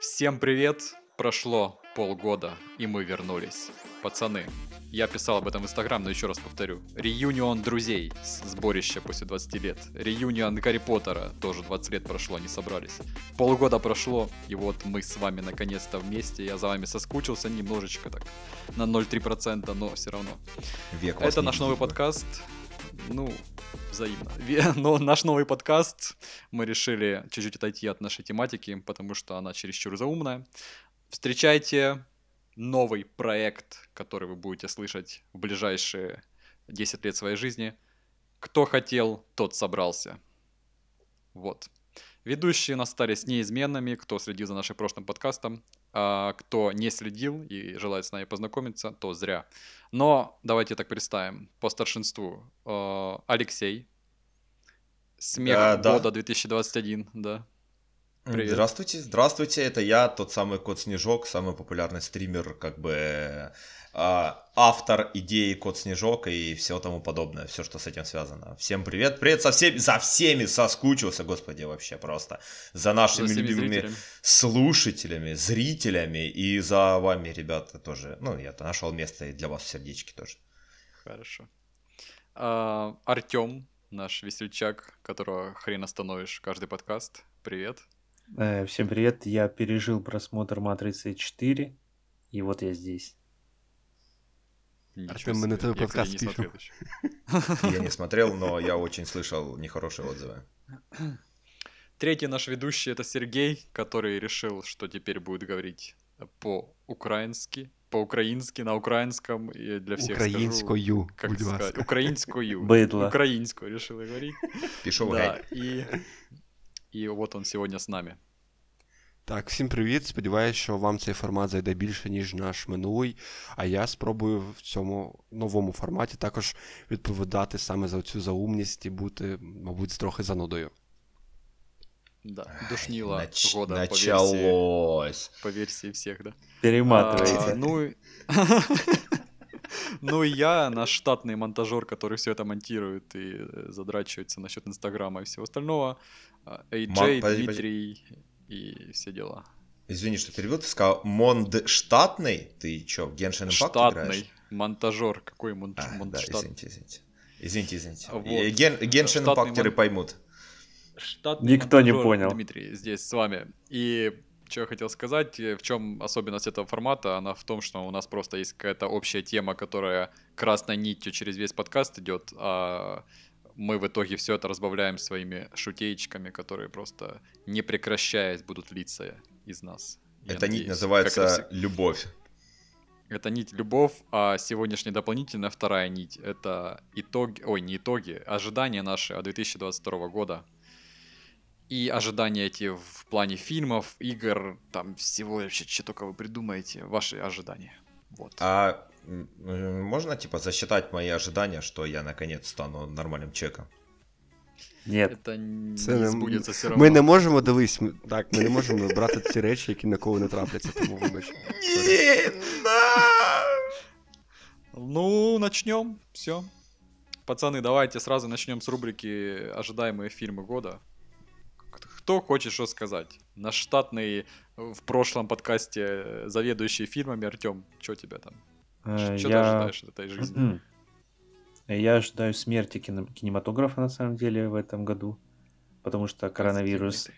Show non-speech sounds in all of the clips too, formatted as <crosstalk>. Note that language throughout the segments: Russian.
Всем привет! Прошло полгода, и мы вернулись. Пацаны, я писал об этом в Инстаграм, но еще раз повторю. Реюнион друзей, сборище после 20 лет. Реюнион Гарри Поттера, тоже 20 лет прошло, они собрались. Полгода прошло, и вот мы с вами наконец-то вместе. Я за вами соскучился немножечко так, на 0,3%, но все равно. Век Это наш новый подкаст. Ну, взаимно. <laughs> Но наш новый подкаст мы решили чуть-чуть отойти от нашей тематики, потому что она чересчур заумная. Встречайте новый проект, который вы будете слышать в ближайшие 10 лет своей жизни. Кто хотел, тот собрался. Вот. Ведущие нас остались неизменными, кто следил за нашим прошлым подкастом, а кто не следил и желает с нами познакомиться, то зря. Но давайте так представим. По старшинству э, Алексей. Смех Да, да. года 2021, да. Привет. Здравствуйте, здравствуйте, это я, тот самый Кот Снежок, самый популярный стример, как бы а, автор идеи Кот Снежок и все тому подобное, все, что с этим связано. Всем привет, привет со всеми, за всеми соскучился, господи, вообще просто, за нашими За любимыми зрителями. слушателями, зрителями и за вами, ребята, тоже. Ну, я нашел место и для вас в сердечке тоже. Хорошо. А, Артем, наш весельчак, которого хрен остановишь каждый подкаст. Привет. Э, Всем привет, я пережил просмотр Матрицы 4, и вот я здесь. Артем, мы на твой подкаст не пишем. смотрел еще. Я не смотрел, но я очень слышал нехорошие отзывы. Третий наш ведущий это Сергей, который решил, что теперь будет говорить по-украински, по-украински, на украинском, и для всех скажу, Українською, как будь сказать, ласка. украинскую. Быдло. Украинскую решил говорить. Пішов Да, и, и вот он сегодня с нами. Так, всім привіт. Сподіваюся, що вам цей формат зайде більше, ніж наш минулий. А я спробую в цьому новому форматі також відповідати саме за цю заумність і бути, мабуть, трохи занудою. Да, душнила Нач- года по версии, Началось. по версии всех, да. А, Перематывайте. ну, и- <laughs> ну и я, наш штатный монтажер, который все это монтирует и э, задрачивается насчет Инстаграма и всего остального. AJ, Ма- подожди, Дмитрий и все дела. Извини, что перевел. Ты сказал Монд штатный? Ты чё, в Genshin Impact играешь? Штатный монтажер. Какой мон- А, мон- да, извините, извините. Извините, извините. Вот. Ген- Genshin Impacтеры мон- поймут. Штатный Никто не понял. Дмитрий здесь с вами. И что я хотел сказать, э, в чем особенность этого формата, она в том, что у нас просто есть какая-то общая тема, которая красной нитью через весь подкаст идет, а мы в итоге все это разбавляем своими шутеечками, которые просто не прекращаясь будут литься из нас. Эта нить надеюсь. Называется всег- любовь. это нить любовь, а сегодняшняя дополнительная вторая нить — это итоги, ой, не итоги, ожидания наши от 2022 года. И ожидания эти в плане фильмов, игр, там всего вообще, что только вы придумаете, ваши ожидания. Вот. А можно, типа, засчитать мои ожидания, что я наконец стану нормальным человеком? Нет, Это не Це не- сбудется все равно. Ми не можемо дивись, ми- так, ми не можемо брати ці речі, які на кого не трапляться, тому вибач. Не, на! Ну, начнем. Все. Пацаны, давайте сразу начнем с рубрики «Ожидаемые фильмы года». К- Кто хочет что сказать? Наш штатный э, в прошлом подкасте э, заведующий фильмами Артем, что тебя там? Э, Что ты я... ожидаешь от этой жизни? я ожидаю смерти кино- кинематографа на самом деле в этом году, потому что коронавирус,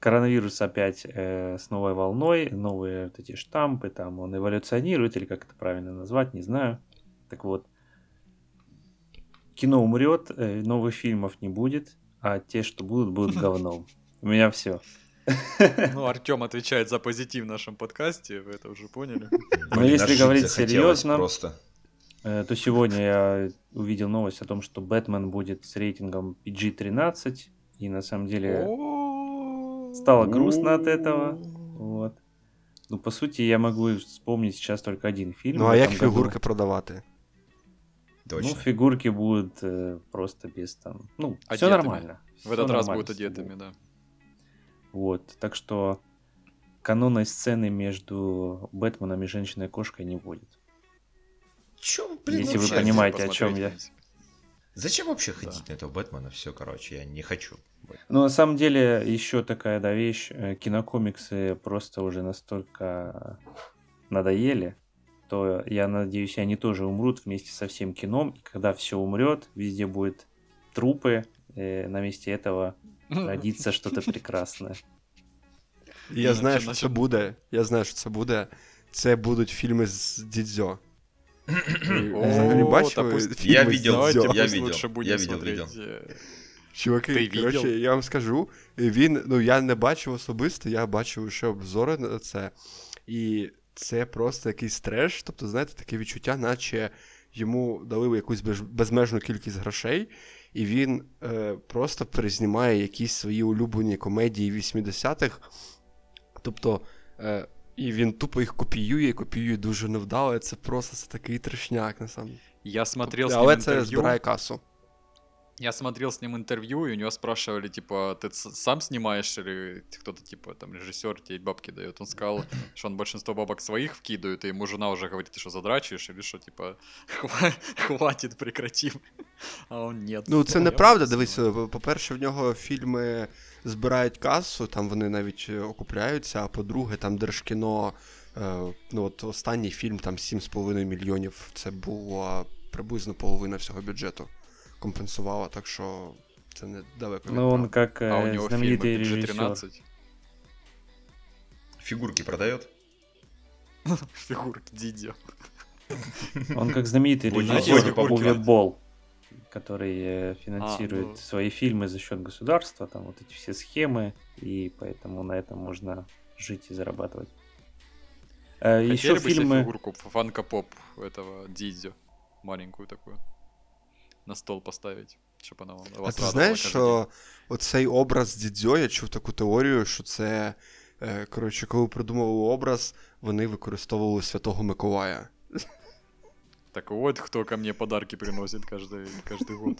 коронавирус опять э, с новой волной, новые вот эти штампы, там он эволюционирует, или как это правильно назвать, не знаю. Так вот, кино умрет, э, новых фильмов не будет, а те, что будут, будут <laughs> говном. У меня все. Ну, Артем отвечает за позитив в нашем подкасте, вы это уже поняли. Но Блин, если говорить серьезно, Просто. Э, то сегодня я увидел новость о том, что Бэтмен будет с рейтингом PG-13, и на самом деле стало грустно от этого. Вот. Ну, по сути, я могу вспомнить сейчас только один фильм. Ну а як фігурки продавати? Ну, Точно. фигурки будут э, просто без там... Ну, все нормально. В этот раз будут одетыми, да. Вот, так что канонной сцены между Бэтменом и Женщиной-кошкой не будет. Чё, блин, Если вы понимаете, о чём я. Зачем вообще ходить на этого Бэтмена? Все, короче, я не хочу. Ну, на самом деле, еще такая, да, вещь, э, кинокомиксы просто уже настолько надоели, то я надеюсь, они тоже умрут вместе со всем кином, и когда все умрет, везде будет трупы, э, на месте этого родится что-то прекрасное. Я знаю, що це буде. Я знаю, що це буде. Це будуть фільми з Дідзьо. Взагалі фільми Я видел, я видел, я видел, видел. <laughs> Чуваки, коротше, я вам скажу, він, ну я не бачив особисто, я бачив лише обзори на це. І це просто якийсь треш. Тобто, знаєте, таке відчуття, наче йому дали якусь безмежну кількість грошей, і він е, просто перезнімає якісь свої улюблені комедії 80-х. Тобто. Е, і він тупо їх копіює копіює дуже невдало. Це просто це такий трешняк, на самом Я смотрел тобто, Але це збирає касу Я смотрел с ним интервью, и у него спрашивали, типа, ты с- сам снимаешь или кто-то, типа, там, режиссер тебе бабки дает? Он сказал, <laughs> что он большинство бабок своих вкидывает, и ему жена уже говорит, ты что, задрачиваешь? Или что, типа, <laughs> «Хва- хватит, прекратим. А он нет. Ну, це Я неправда. буду Дивись, снимать». по-перше, в нього фільми збирають касу, там вони навіть е, окупляються, а по-друге, там Держкіно, е, ну от останній фільм там 7,5 мільйонів. Це була приблизно половина всього бюджету. Компенсувала, так що це не далеко Ну, он как А у э, него знаменитый фильмы бюджет режиссер. 13. Фигурки продает? <laughs> Фигурки Дидио. Он как знаменитый режиссер сегодня Уве покупать? Болл, который э, финансирует ну. свои фильмы за счет государства, там вот эти все схемы, и поэтому на этом можно жить и зарабатывать. Э, Хотели Еще бы себе фильмы... фигурку фанка-поп этого Дидио? Маленькую такую На стол поставить, чтобы она вам А вас ти радовала знаєш, каждый що оцей образ Дідзьо, я чув таку теорію, що це. е, Коротше, коли придумували образ, вони використовували Святого Миколая. Так вот, кто ко мне подарки приносит каждый, каждый год.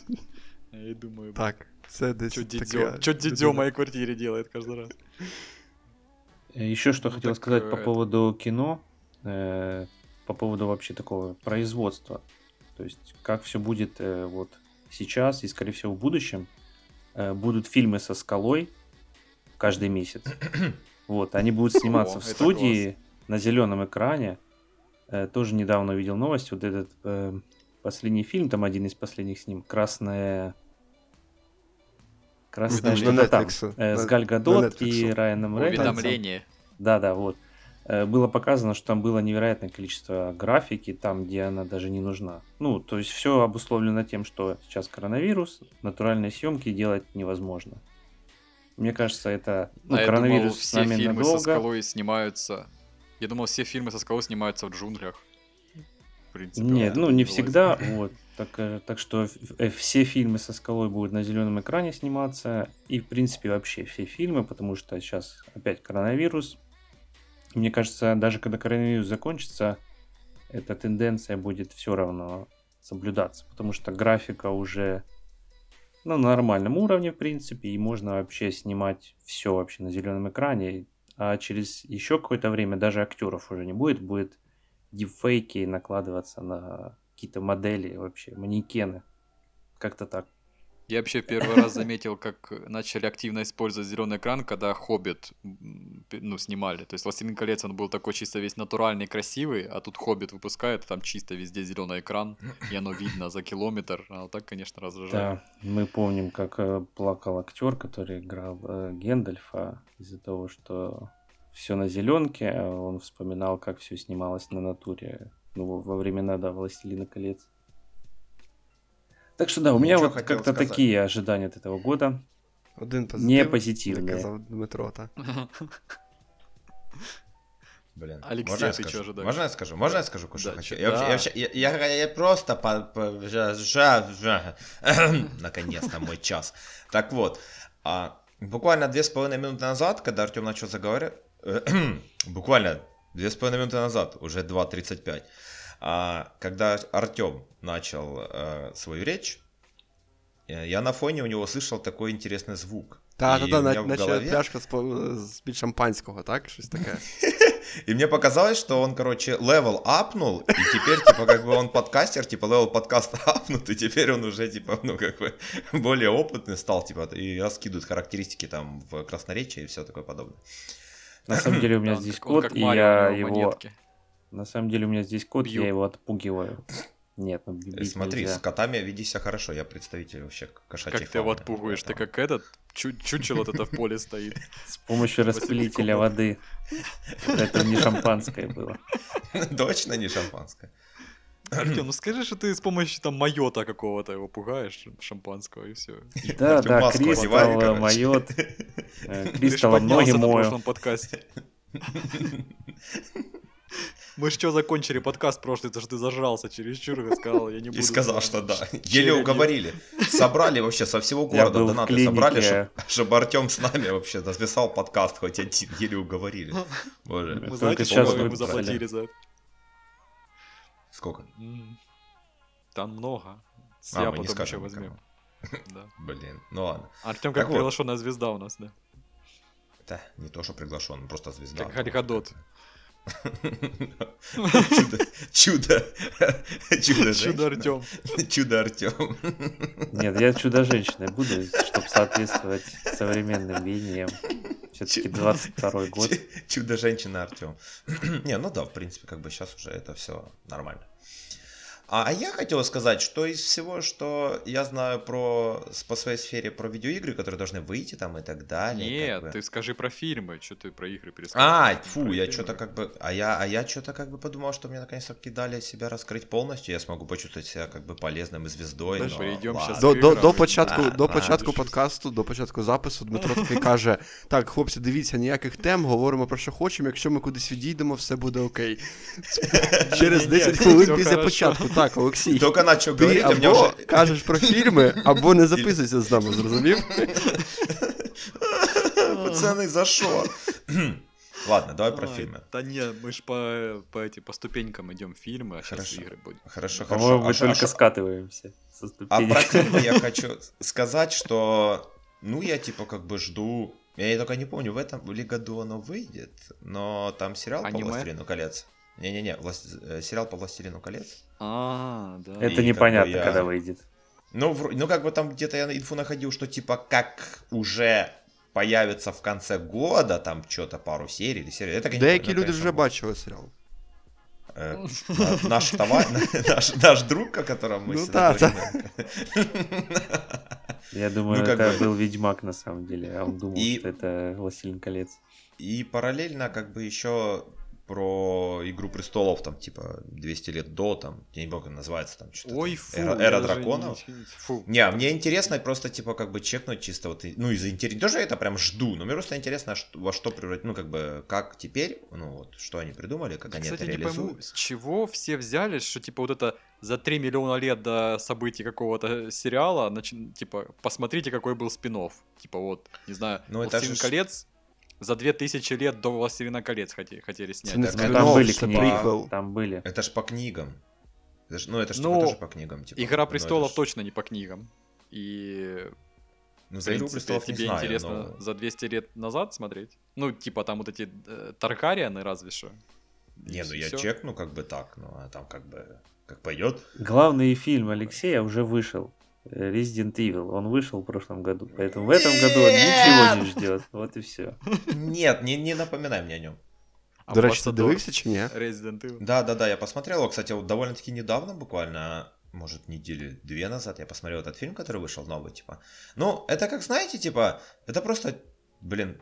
Я и думаю, Так, це десь. что така Дидзё, что Дидзё людина. в моей квартире делает каждый раз. Еще что Ну, хотел так, сказать э, по это- поводу кино, э, по поводу вообще такого производства. То есть как все будет э, вот сейчас и, скорее всего, в будущем. Э, будут фильмы со скалой каждый месяц. <clears throat> Вот, они будут сниматься О, в студии на зеленом экране. Э, тоже недавно увидел новость. Вот этот э, последний фильм, там один из последних с ним, Красная... Красная на что-то там. Э, с На- Галь на Гадот и. Райаном Рейнольдсом. Уведомление. Да, да, вот. Э, Было показано, что там было невероятное количество графики, там, где она даже не нужна. Ну, то есть все обусловлено тем, что сейчас коронавирус, натуральные съемки делать невозможно. Мне кажется, это ну, а я коронавирус думал, с все нами фильмы со надолго. скалой снимаются... Я думал, все фильмы со скалой снимаются в джунглях. В принципе. Нет, вот ну не всегда, <laughs> вот. Так, э, так что э, все фильмы со скалой будут на зеленом экране сниматься. И, в принципе, вообще все фильмы, потому что сейчас опять коронавирус. Мне кажется, даже когда коронавирус закончится, эта тенденция будет все равно соблюдаться, потому что графика уже на нормальном уровне, в принципе, и можно вообще снимать все вообще на зеленом экране. А через еще какое-то время даже актеров уже не будет, будет дипфейки накладываться на какие-то модели вообще, манекены. Как-то так. Я вообще первый раз заметил, как начали активно использовать зеленый экран, когда Хоббит ну, снимали. То есть Властелин колец, он был такой чисто весь натуральный, красивый, а тут Хоббит выпускает, там чисто везде зеленый экран, и оно видно за километр. А вот так, конечно, раздражает. Да, мы помним, как э, плакал актер, который играл э, Гендальфа из-за того, что все на зеленке. а Он вспоминал, как все снималось на натуре ну, во времена да, Властелина колец. Так что да, у меня Ничего вот хотел как-то сказать. такие ожидания от этого года. Один Не позитив, як позитивные. казав Дмитро, та. <laughs> Блин. Алексей, можно я ты скажу? ожидаешь? Можно я скажу? Можно я скажу, кое-что Да, хочу? Я, вообще- да. я, вообще- я, я- я просто по, по- жа- жа- жа- <laughs> наконец-то мой час. Так вот, а, буквально две с половиной минуты назад, когда Артем начал заговаривать, <clears throat> буквально две с половиной минуты назад, уже 2.35, а, когда Артем начал э, свою речь, э, я на фоне у него слышал такой интересный звук. Та, меня в наче голове- пляшка з, по- з під шампанського, так? Щось таке. <laughs> И мне показалось, что он, короче, level up нул, и теперь, типа, как бы он подкастер, типа, level подкаста <laughs> up нут, и теперь он уже, типа, ну, как бы, <laughs> более опытный стал, типа, и раскидывает характеристики там в красноречии и все такое подобное. На самом деле у меня Да, здесь как и я его... монетки. На самом деле у меня здесь кот, Бью. я его отпугиваю. Нет, ну бить Смотри, нельзя. с котами веди себя хорошо, я представитель вообще кошачьей Как ты его фауны, отпугиваешь? Ты как этот, чу- чучело вот это в поле стоит. <laughs> С помощью распылителя воды. Это не шампанское было. <laughs> Точно не шампанское. Артем, ну скажи, что ты с помощью там майота какого-то его пугаешь, шампанского, и все. <laughs> Да, да, Кристалл, майот. э, поднялся ноги на мою. прошлом подкасте. Мы что закончили подкаст прошлый, то что ты зажрался чересчур и сказал, я не буду. И сказал, что да. Еле уговорили. Собрали вообще со всего города донаты собрали, чтобы Артем с нами вообще записал подкаст хоть один. Еле уговорили. Боже. Мы знаете, сейчас выписали. заплатили за это? Сколько? Там много. С А, мы я потом еще возьмем. <laughs> Да. Блин, ну ладно. Артем Так как вот. приглашенная звезда у нас, да. Да, не то, что приглашен, просто звезда. Как Галь Гадот. Чудо, чудо, чудо, Чудо Артем. чудо Артем. Нет, я чудо-женщиной буду, чтобы соответствовать современным веяниям. Все-таки 22 год. Чудо женщина Артем. Не, ну да, в принципе, как бы сейчас уже это все нормально. А, а я хотел сказать, что из всего, что я знаю про с- по своей сфере про видеоигры, которые должны выйти там и так далее. как Нет, бы. ты скажи про фильмы, что ты про игры пересказываешь. А, Про фу, я фильмы. что-то как бы, а я, а я что-то как бы подумал, что мне наконец-таки дали себя раскрыть полностью, я смогу почувствовать себя как бы полезным и звездой. Дальше но перейдем ладно. щас До, до, до Іграми. початку, Да, до да. початку подкасту, до початку запису Дмитро такий каже: Так, хлопці, дивіться, ніяких тем, говоримо про що хочемо. Якщо ми кудись відійдемо, все буде окей. <laughs> Через Ні-ні, 10 всё хвилин після хорошо. початку. Так, Олексій. Только начал Ти говорить, а мне або уже... кажеш про фільми, або не записуйся з нами, зрозумів? Пацаны, за что? Ладно, давай про Ай, фильмы. Да не, мы ж по, по, эти, по ступенькам идем фильмы, а сейчас Хорошо. игры будем. Хорошо, По-моему, хорошо. мы А шо- а только шо- скатываемся со А про ступенек. фильмы я хочу <laughs> сказать, что, ну, я типа как бы жду... Я только не помню, в этом ли году оно выйдет, но там сериал по Аниме? «Властелину колец». Не-не-не, влас- э, сериал по «Властелину колец». А, да. Это И как бы непонятно, я- когда выйдет. Ну, вро- ну, как бы там где-то я инфу находил, что типа как уже появится в конце года, там что-то пару серий или серий. Это, не Деякі люди конечно, вже бачили серіал. Э, на- наш товар, <laughs> наш, наш друг, о котором мы Ну всегда да, говорим. Я думаю, Ну, как это бы- был Ведьмак на самом деле, а он думал, И- что это Властелин колец. И параллельно как бы еще про Игру престолов, там, типа, 200 лет до, там, я не помню, как называется, там, что-то. Ой, фу. Эра, Эра драконов. не- Фу. Не, мне интересно просто, типа, как бы чекнуть чисто вот, ну, из-за интереса. Не то, что я это прям жду, но мне просто интересно, во что превратить, ну, как бы, как теперь, ну, вот, что они придумали, как Я, они кстати, это не пойму, реализуют. с чего все взялись, что типа вот это за 3 миллиона лет до событий какого-то сериала, нач- типа, посмотрите, какой был спин Типа вот, не знаю, Ну, это «Властелин же колец» за 2000 лет до «Властелина колец» хотели, хотели снять. Не Так, Ну, это там спин-офф, были книги, там были. Это ж по книгам. Это ж- ну, это ж Ну, типа тоже по книгам. Типа, «Игра Ну, престолов» ж- точно не по книгам. И, Ну, за «Игру престолов» не тебе знаю, интересно но- за 200 лет назад смотреть? Ну, типа там вот эти э, Таркарианы разве что. Не, ну я всё. чекну как бы так, ну, а там как бы, как пойдет. Главный фильм Алексея уже вышел. Resident Evil. Он вышел в прошлом году. Поэтому в этом году он ничего не ждет. Вот и все. Нет, не, не напоминай мне о нем. А До речі, ти дивився чи ні? Resident Evil. Да, да, да, я посмотрел его, кстати, вот довольно-таки недавно, буквально, может, недели две назад я посмотрел этот фильм, который вышел новый, типа. Ну, это как, знаете, типа, это просто, блин,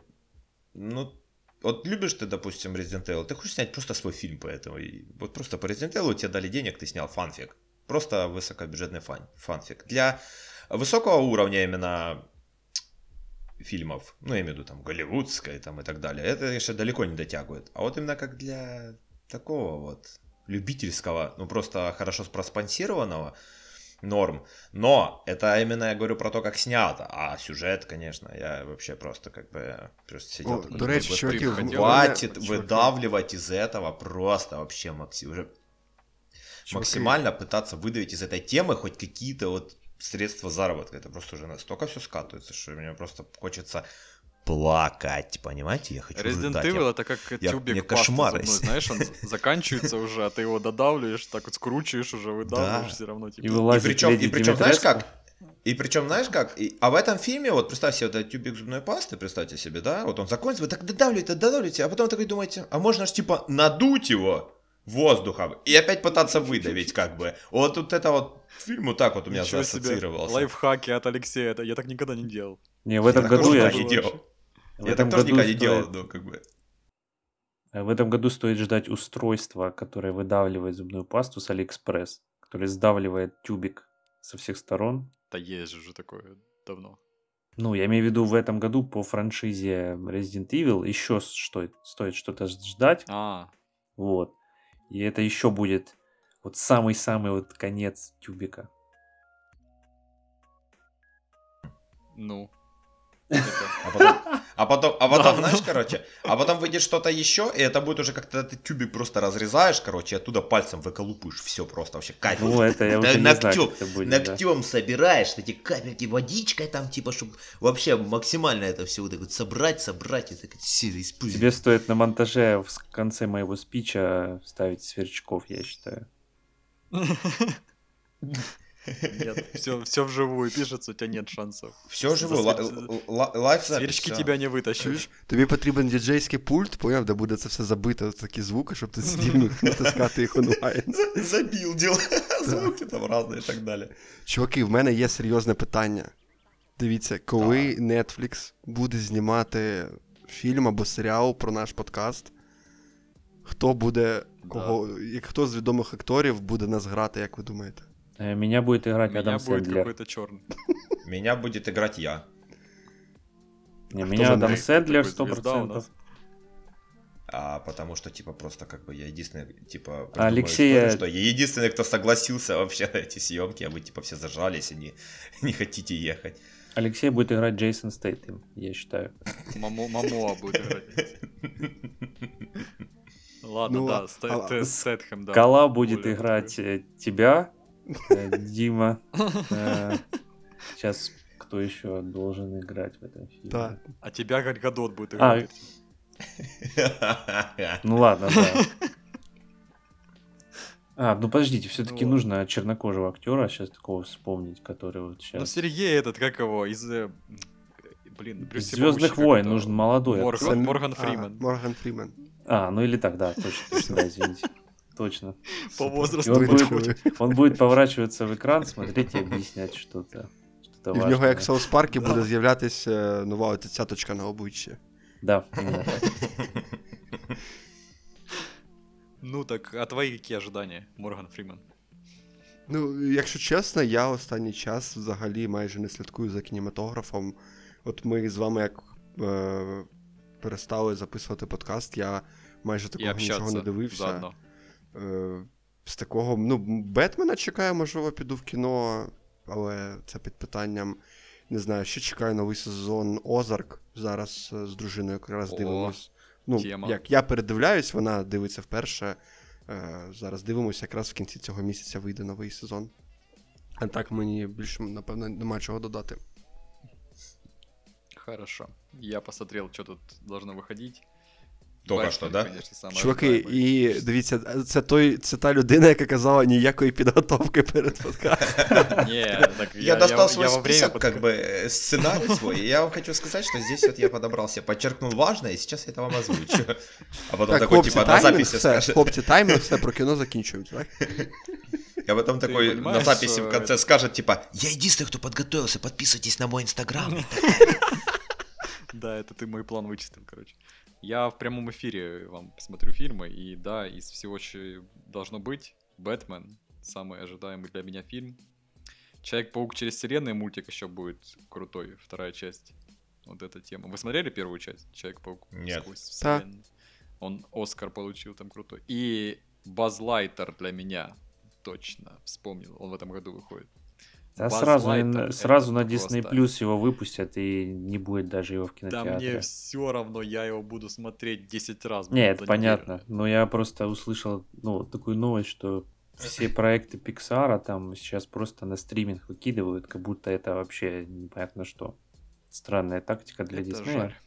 ну, вот любишь ты, допустим, Resident Evil, ты хочешь снять просто свой фильм по этому, и вот просто по Resident Evil тебе дали денег, ты снял фанфик. Просто высокобюджетный фан, фанфик. Для высокого уровня именно фильмов, ну, я имею в виду там голливудское там и так далее, это еще далеко не дотягивает. А вот именно как для такого вот любительского, ну, просто хорошо проспонсированного норм. Но это именно я говорю про то, как снято. А сюжет, конечно, я вообще просто как бы просто сидел О, такой, до «Господи, чуваки, хватит чуваки. выдавливать из этого просто вообще макси- уже максимально пытаться выдавить из этой темы хоть какие-то вот средства заработка. Это просто уже настолько все скатывается, что мне просто хочется плакать, понимаете? Я хочу Resident рыдать. Evil Я- это как я- тюбик мне пасты кошмары зубной, знаешь, он заканчивается уже, а ты его додавливаешь, так вот скручиваешь уже, выдавливаешь Да. все равно. И Типа. И вылазит причем, леди и причем, знаешь как? И причем, знаешь как? И- а в этом фильме, вот представь себе, вот этот тюбик зубной пасты, представьте себе, да, вот он закончится, вы так додавливаете, додавливаете, а потом такой думаете, а можно ж типа надуть его воздухом и опять пытаться выдавить, как бы. Вот, вот это вот фильм вот так вот у меня Ничего себе, ассоциировался. лайфхаки от Алексея, это я так никогда не делал. Не, в этом так году я... не делал. в Я этом так тоже году никогда не стоит- делал, ну, как бы. В этом году стоит ждать устройства, которое выдавливает зубную пасту с Алиэкспресс, которое сдавливает тюбик со всех сторон. Да есть же уже такое давно. Ну, я имею в виду, в этом году по франшизе Resident Evil еще стоит, стоит что-то ждать. А, Вот. И это еще будет вот самый-самый вот конец тюбика. ну. Это- А потом, а потом, а потом, знаешь, короче, а потом выйдет что-то еще, и это будет уже как-то ты тюбик просто разрезаешь, короче, и оттуда пальцем выколупываешь, все просто вообще кайф. Ну, это я Да уже не знаю, ногтем- как это будет. да. Ногтем собираешь эти капельки водичкой там, типа, чтобы вообще максимально это все вот так вот собрать, собрать, и так сильно использовать. Тебе стоит на монтаже в конце моего спича ставить сверчков, я считаю. <laughs> Нет, <laughs> все, все вживую пишется, у тебя нет шансов. Все ла- лайф Сверчки тебя не вытащишь. Тобі потрібен діджейський пульт, поняв, де буде це все забито, такі звуки, щоб ти сидів натискати їх онлайн. <laughs> Забил дел, <laughs> звуки там разные и так далее. Чуваки, в мене є серйозне питання. Дивіться, коли Netflix буде знімати фільм або серіал про наш подкаст, хто буде, кого, хто з відомих акторів буде нас грати, як ви думаєте? Э, Меня будет играть Меня Адам будет Сэндлер. какой-то черный. <laughs> Меня будет играть я. Не, А меня Адам? Сэндлер Такой звезда у 100%. нас. А потому что, типа, просто как бы я единственный, типа, А Алексея- историю, что я единственный, кто согласился вообще на эти съемки, а вы, типа, все зажались и не, <laughs> не хотите ехать. Алексей будет играть Джейсон Стейтем, я считаю. Мамоа будет играть. <laughs> Ладно, Ну, да, а- Сте- а- Стэтхэм, да. Кала будет играть э, тебя, э, Дима. Э, Сейчас кто еще должен играть в этом фильме? Так. А тебя Галь Гадот будет А, играть. <laughs> ну ладно, да. А, ну подождите, все-таки Ну нужно чернокожего актера сейчас такого вспомнить, который вот Ну, сейчас. Сергей этот, как его, из... э, Блин, Из Брюс Звездных войн нужен молодой Морган. Морган А, Фриман. Морган Фримен. А, ну или так, да, точно, точно, да, извините. Точно. По возрасту он будет, <laughs> он будет поворачиваться в экран, смотреть и объяснять что-то. Что-то І в нього, важное. як в Саус Паркі, Да. буде з'являтись е, нова оця цяточка на обличчі. Да, именно <laughs> так. Ну так, а твои какие ожидания, Морган Фриман? Ну, якщо чесно, я останній час взагалі майже не слідкую за кінематографом. От ми з вами як е, перестали записувати подкаст, я майже такого нічого не дивився. заодно. Е, з такого, ну, Бетмена чекаю, можливо, піду в кіно, але це під питанням. Не знаю, ще чекаю новий сезон Озарк. Зараз е, з дружиною якраз О, дивимось. Ну, тема. як я передивляюсь, вона дивиться вперше. Е, зараз дивимося, якраз в кінці цього місяця вийде новий сезон. А так мені більше, напевно, нема чого додати. Хорошо. Я посмотрел, что тут должно выходить. Только Бэтмен, что, да? конечно, самое Чуваки, ожидаемое. і дивіться, це той, це та людина, яка казала ніякої підготовки перед подкастом. <laughs> Не, так Я достал свой я во время список, подка- как бы, э, сценарий свой, и я вам хочу сказать, что здесь вот я подобрал себе, подчеркнул важное, и сейчас я это вам озвучу. А потом Так, такой, хлопці, типа, на таймінг, записи все, скажет. хлопці, таймінг, все про кіно закінчують, так? А потом <laughs> Ты такой на понимаешь, записи в что конце это- скажет, типа, я единственный, кто подготовился, подписывайтесь на мой инстаграм. <laughs> Да, это ты мой план вычислил, короче. Я в прямом эфире вам посмотрю фильмы, и да, из всего, что должно быть, Бэтмен, самый ожидаемый для меня фильм. Человек-паук через вселенную мультик еще будет крутой, вторая часть. Вот эта тема. Вы смотрели первую часть? Человек-паук Нет. сквозь Да. вселенную? Он Оскар получил там крутой. И Баз Лайтер для меня точно вспомнил. Он в этом году выходит. Да Buzz сразу, на- сразу на Disney просто- Plus его выпустят, и не будет даже его в Да кинотеатре. мне все равно, я его буду смотреть 10 раз. Не, это неделю. понятно. Но я просто услышал ну, такую новость, что все <laughs> проекты Pixar там сейчас просто на стриминг выкидывают, как будто это вообще непонятно что. Странная тактика для Диснея.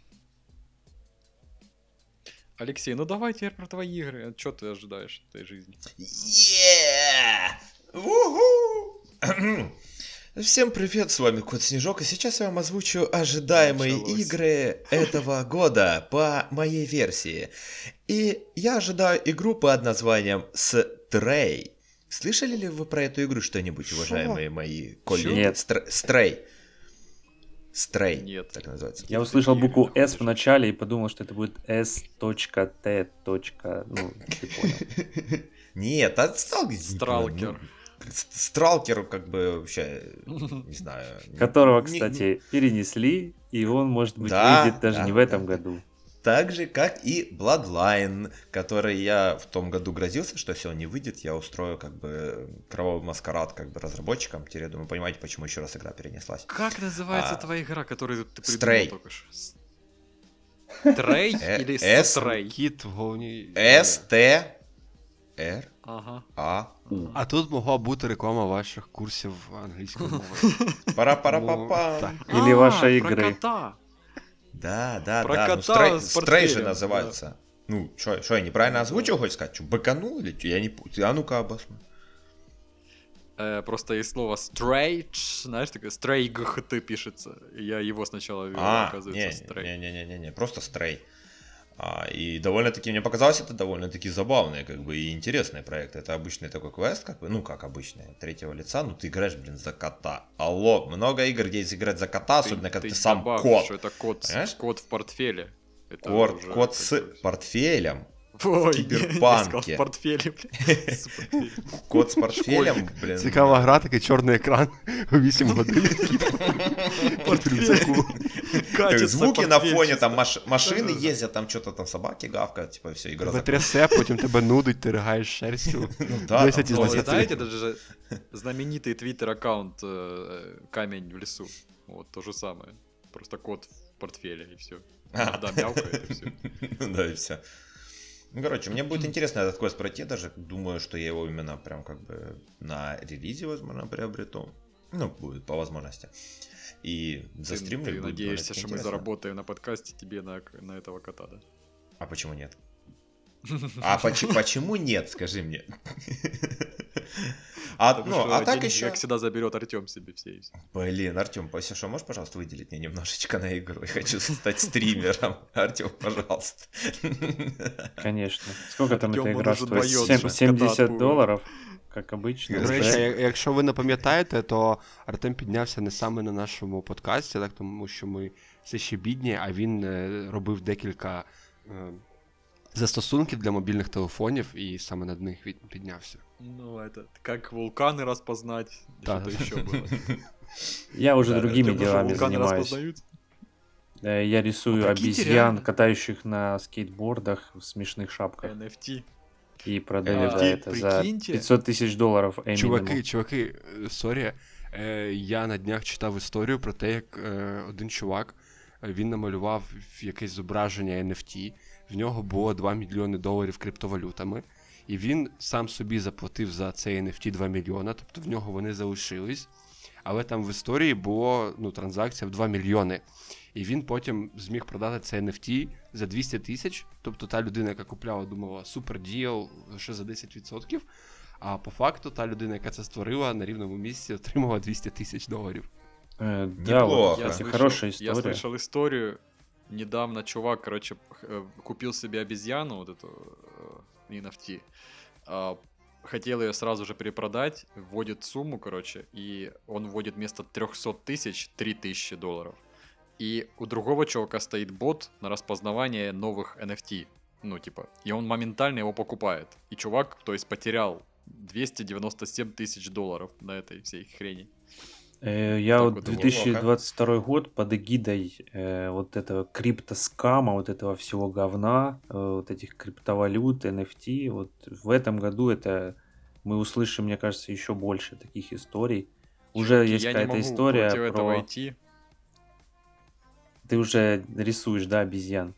Алексей, ну давай теперь про твои игры. Что ты ожидаешь от этой жизни? Yeah! <clears throat> Всем привет, с вами Кот Снежок, и сейчас я вам озвучу ожидаемые Началось. игры этого года по моей версии. И я ожидаю игру под названием Stray. Слышали ли вы про эту игру что-нибудь, Шо? уважаемые мои коллеги? Нет. Стр- Stray. Stray. Нет. Так называется. Я услышал букву S в начале и подумал, что это будет S.T. Ну, ты понял. <laughs> Нет, а стал... Стралкер. С- Стралкер, как бы, вообще, <laughs> не знаю. Которого, кстати, перенесли, и он, может быть, Да, выйдет даже да, не в этом да. году. Так же, как и Bloodline, который я в том году грозился, что если он не выйдет, я устрою как бы кровавый маскарад как бы разработчикам. Теперь, я думаю, понимаете, почему еще раз игра перенеслась. Как называется А, твоя игра, которую ты Stray. придумал только что? Трей <laughs> Э, или. Стрей? Кіт в головній. С, Т, Р, Ага. А, У. А тут могла бути реклама ваших курсів англійської мови. пара пара па па так. Или А, ваша про игры. кота. Да, да, Про да. Ну, кота стрей, с стрей же портфелем, называется. Ну, что, я неправильно озвучил, хочешь сказать? Что, быканул или чё? Я не путаю. А ну-ка, обоснуй. Э, просто есть слово straight, знаешь, такое стрейгхт пишется. И Я его сначала ввел, А, оказывается, стрей. не-не-не-не, просто стрей. А, и довольно-таки, мне показалось, это довольно-таки забавный, как бы, и интересный проект. Это обычный такой квест, как бы, ну, как обычный, третьего лица, ну, ты играешь, блин, за кота. Алло, много игр, где есть играть за кота, особенно, когда ты, сам добавь, кот. что это кот, Понимаешь? кот в портфеле. Это Кот, уже кот с портфелем, Ой, <laughs> киберпанке. я сказал в <laughs> портфеле, блин. С портфелем. кот с портфелем, блин. Цікава гра, такий чорний екран у 8 годин. Кіт в рюкзаку. Так, Катится Звуки на портфель фоне, чисто. там маш- машины Да-да-да. ездят, там что-то там собаки гавкают, типа все, игра Тебе закончилась. трясе, потім тебе нудить, ти ригаєш шерстю. <laughs> Ну да, 10 там из Ну, тоже- вы 10. знаете, даже же знаменитый твиттер-аккаунт э, «Камень в лесу». Вот, то же самое. Просто кот в портфеле, и все. А. Да, мяукает, и все. Да, и все. Ну, короче, мне будет интересно этот квест пройти, даже думаю, что я его именно прям как бы на релизе, возможно, приобрету. Ну, будет по возможности. И застримлю. Ты будет надеешься, что мы интересно. заработаем на подкасте тебе на, на этого кота, да? А почему нет? А поч- почему нет, скажи мне? А, Потому <laughs> ну, что а так деньги, еще... как всегда, заберет Артем себе все. и всё. Блин, Артем, если что, можешь, пожалуйста, выделить мне немножечко на игру? Я хочу стать стримером. <laughs> Артем, пожалуйста. <laughs> Конечно. Сколько там Артём, эта он игра уже стоит? двоёт Сем- же. 70 Кота долларов, как обычно. До речі, Да. я- якщо ви не пам'ятаєте, то Артем піднявся не саме на нашому подкасті, так тому що ми все ще бідні, а він е, робив декілька е, застосунків для мобільних телефонів, і саме над них він піднявся. Ну, это как вулканы распознать, и Да. что-то еще было. <laughs> Я уже Да, другими Артём, ну что, делами вулканы занимаюсь. распознают? Э, Я рисую Ну, прикиньте, обезьян, реально. катающих на скейтбордах в смешных шапках. NFT. И продаю А, за это за прикиньте. 500 тысяч долларов Эминему. Чуваки, чуваки, е, сорі. Е, я на днях читав історію про те, як е, один чувак е, він намалював якесь зображення NFT. В нього було 2 мільйони доларів криптовалютами. І він сам собі заплатив за цей NFT 2 мільйона, тобто в нього вони залишились. Але там в історії було ну, транзакція в 2 мільйони. І він потім зміг продати це NFT за 200 тисяч. Тобто та людина, яка купляла, думала, супер діл лише за 10%. А по факту та людина, яка це створила, на рівному місці отримала 200 тисяч доларів. Э, да, вот, Неплохо. Я кстати, слышал, хорошая я история. слышал историю. Недавно чувак, короче, э, купил себе обезьяну, вот эту э, NFT. а, Хотел ее сразу же перепродать, вводит сумму, короче, и он вводит вместо 300 тысяч 3000 долларов. И у другого чувака стоит бот на распознавание новых NFT. Ну, типа, и он моментально его покупает. И чувак, то есть, потерял 297 тысяч долларов на этой всей хрени. Э, Я Так вот вот, 2022 год под эгидой э, вот этого криптоскама, вот этого всего говна, э, вот этих криптовалют, NFT, вот в этом году это мы услышим, мне кажется, еще больше таких историй. Уже есть какая-то история про... Ты уже рисуешь, да, обезьян?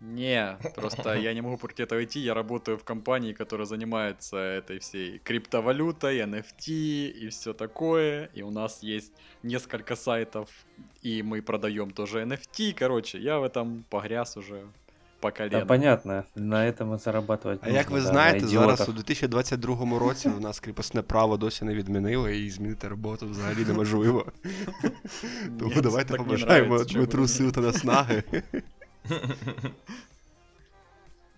Не, просто я не могу против этого идти. Я работаю в компании, которая занимается этой всей криптовалютой, NFT и все такое. И у нас есть несколько сайтов, и мы продаем тоже NFT. Короче, я в этом погряз уже по Да, колено. понятно, на этом и зарабатывать А як ви нужно, да, знаєте, на зараз у идиотах. 2022 році у нас кріпосне право досі не відмінили, і змінити роботу взагалі неможливо. Тому Ні, давайте так не побажаємо нравиться, чому Дмитру ні? сил та наснаги. <laughs>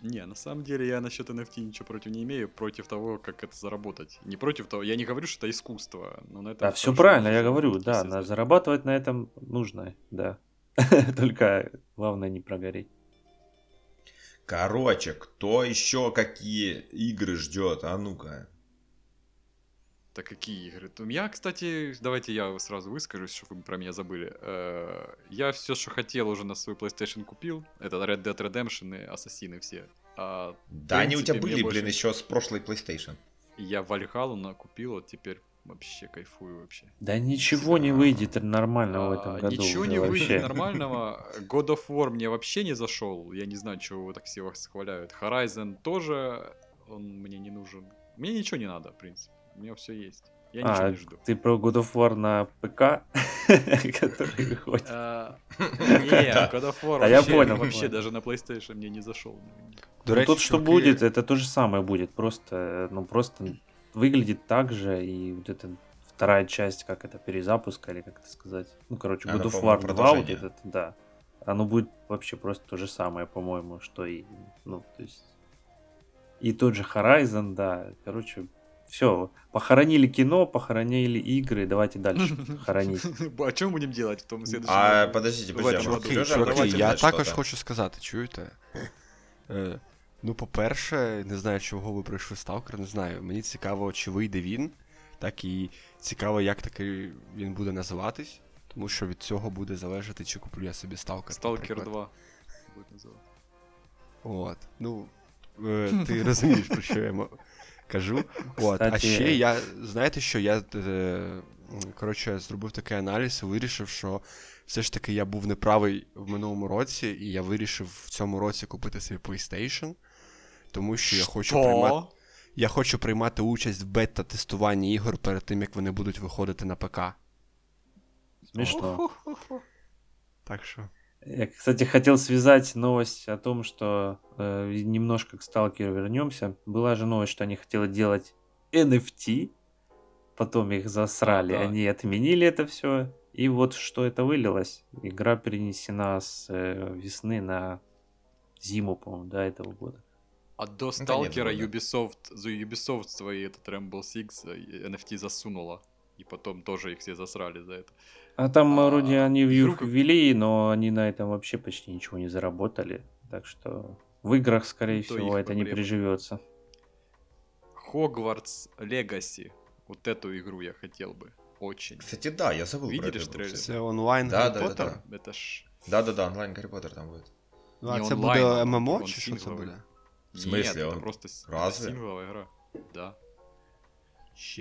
Не, на самом деле я насчет NFT ничего против не имею, против того, как это заработать. Не против того, я не говорю, что это искусство, но на этом Да, все правильно, я говорю, да, на- зарабатывать на этом нужно, да. <laughs> Только главное не прогореть. Короче, кто еще какие игры ждет? А ну-ка. Так какие игры? Там Я, кстати, давайте я сразу выскажусь, чтобы вы про меня забыли. Э, Я все, что хотел, уже на свой PlayStation купил. Это Red Dead Redemption и Ассасины все. А Да они у тебя принципе, были, мне блин, больше- еще с прошлой PlayStation. я Вальхалу накупил, вот теперь вообще кайфую вообще. Да ничего не выйдет нормального в этом А, году. Ничего не выйдет вообще. нормального. <laughs> God of War мне вообще не зашел. Я не знаю, чего вы так все восхваляют. Horizon тоже, он мне не нужен. Мне ничего не надо, в принципе. У меня все есть. Я ничего А, не жду. ты про God of War на ПК, <laughs> который выходит. А, <laughs> Не, God of War вообще- понял, вообще понял. даже на PlayStation мне не зашел. Ну, Тут что будет, это то же самое будет. Просто, ну, просто выглядит так же, и вот эта вторая часть, как это, перезапуска, или как это сказать. Ну, короче, God of War 2, вот этот, да. Оно будет вообще просто то же самое, по-моему, что и, ну, то есть... И тот же Horizon, да. Короче, все. Похоронили кино, похоронили игры, давайте дальше <laughs> хоронить. А что мы будем делать в том следующем А, году? подождите, Давай, подождите, а чуваки, может, Сережа чуваки, хочет Чуваки, я сказать також что-то? хочу сказати, чуєте? Е, ну, по-перше, не знаю, чого ви прийшли Сталкер, не знаю. Мені цікаво, чи вийде він, так і цікаво, як таки він буде називатись, тому що від цього буде залежати, чи куплю я собі Сталкер. Сталкер наприклад. 2 будет называться. От. Ну, е, ти розумієш, про що я м- кажу. <laughs> От. А ще я, знаєте що, я е, коротше, зробив такий аналіз і вирішив, що все ж таки я був неправий в минулому році, і я вирішив в цьому році купити собі PlayStation, тому що я хочу приймати. Я хочу приймати участь в бета-тестуванні ігор перед тим, як вони будуть виходити на ПК. Смешно. Так що. Я, кстати, хотел связать новость о том, что э, немножко к сталкеру вернемся. Была же новость, что они хотели делать NFT, потом их засрали, да. они отменили это все. И вот что это вылилось. Игра перенесена с э, весны на зиму, по-моему, до этого года. А до нет, Сталкера ну. Ubisoft, за Ubisoft свои этот Rainbow Six э, NFT засунула. И потом тоже их все засрали за это. А там А, вроде они в как- ввели, но они на этом вообще почти ничего не заработали. Так что в играх, скорее Ну, то всего, это не проблема. приживется. Хогвартс Легаси. Вот эту игру я хотел бы. Очень. Кстати, да, я забыл Видели про это. трейлер? Це онлайн Да, Гаррі да, да, Поттер? да. Это ж... Да-да-да, онлайн Гарри Поттер там будет. Ну, а Не це онлайн, буде а ММО, чи що це буде? В смысле, Нет, это он- просто это Разве? сингловая игра. Да.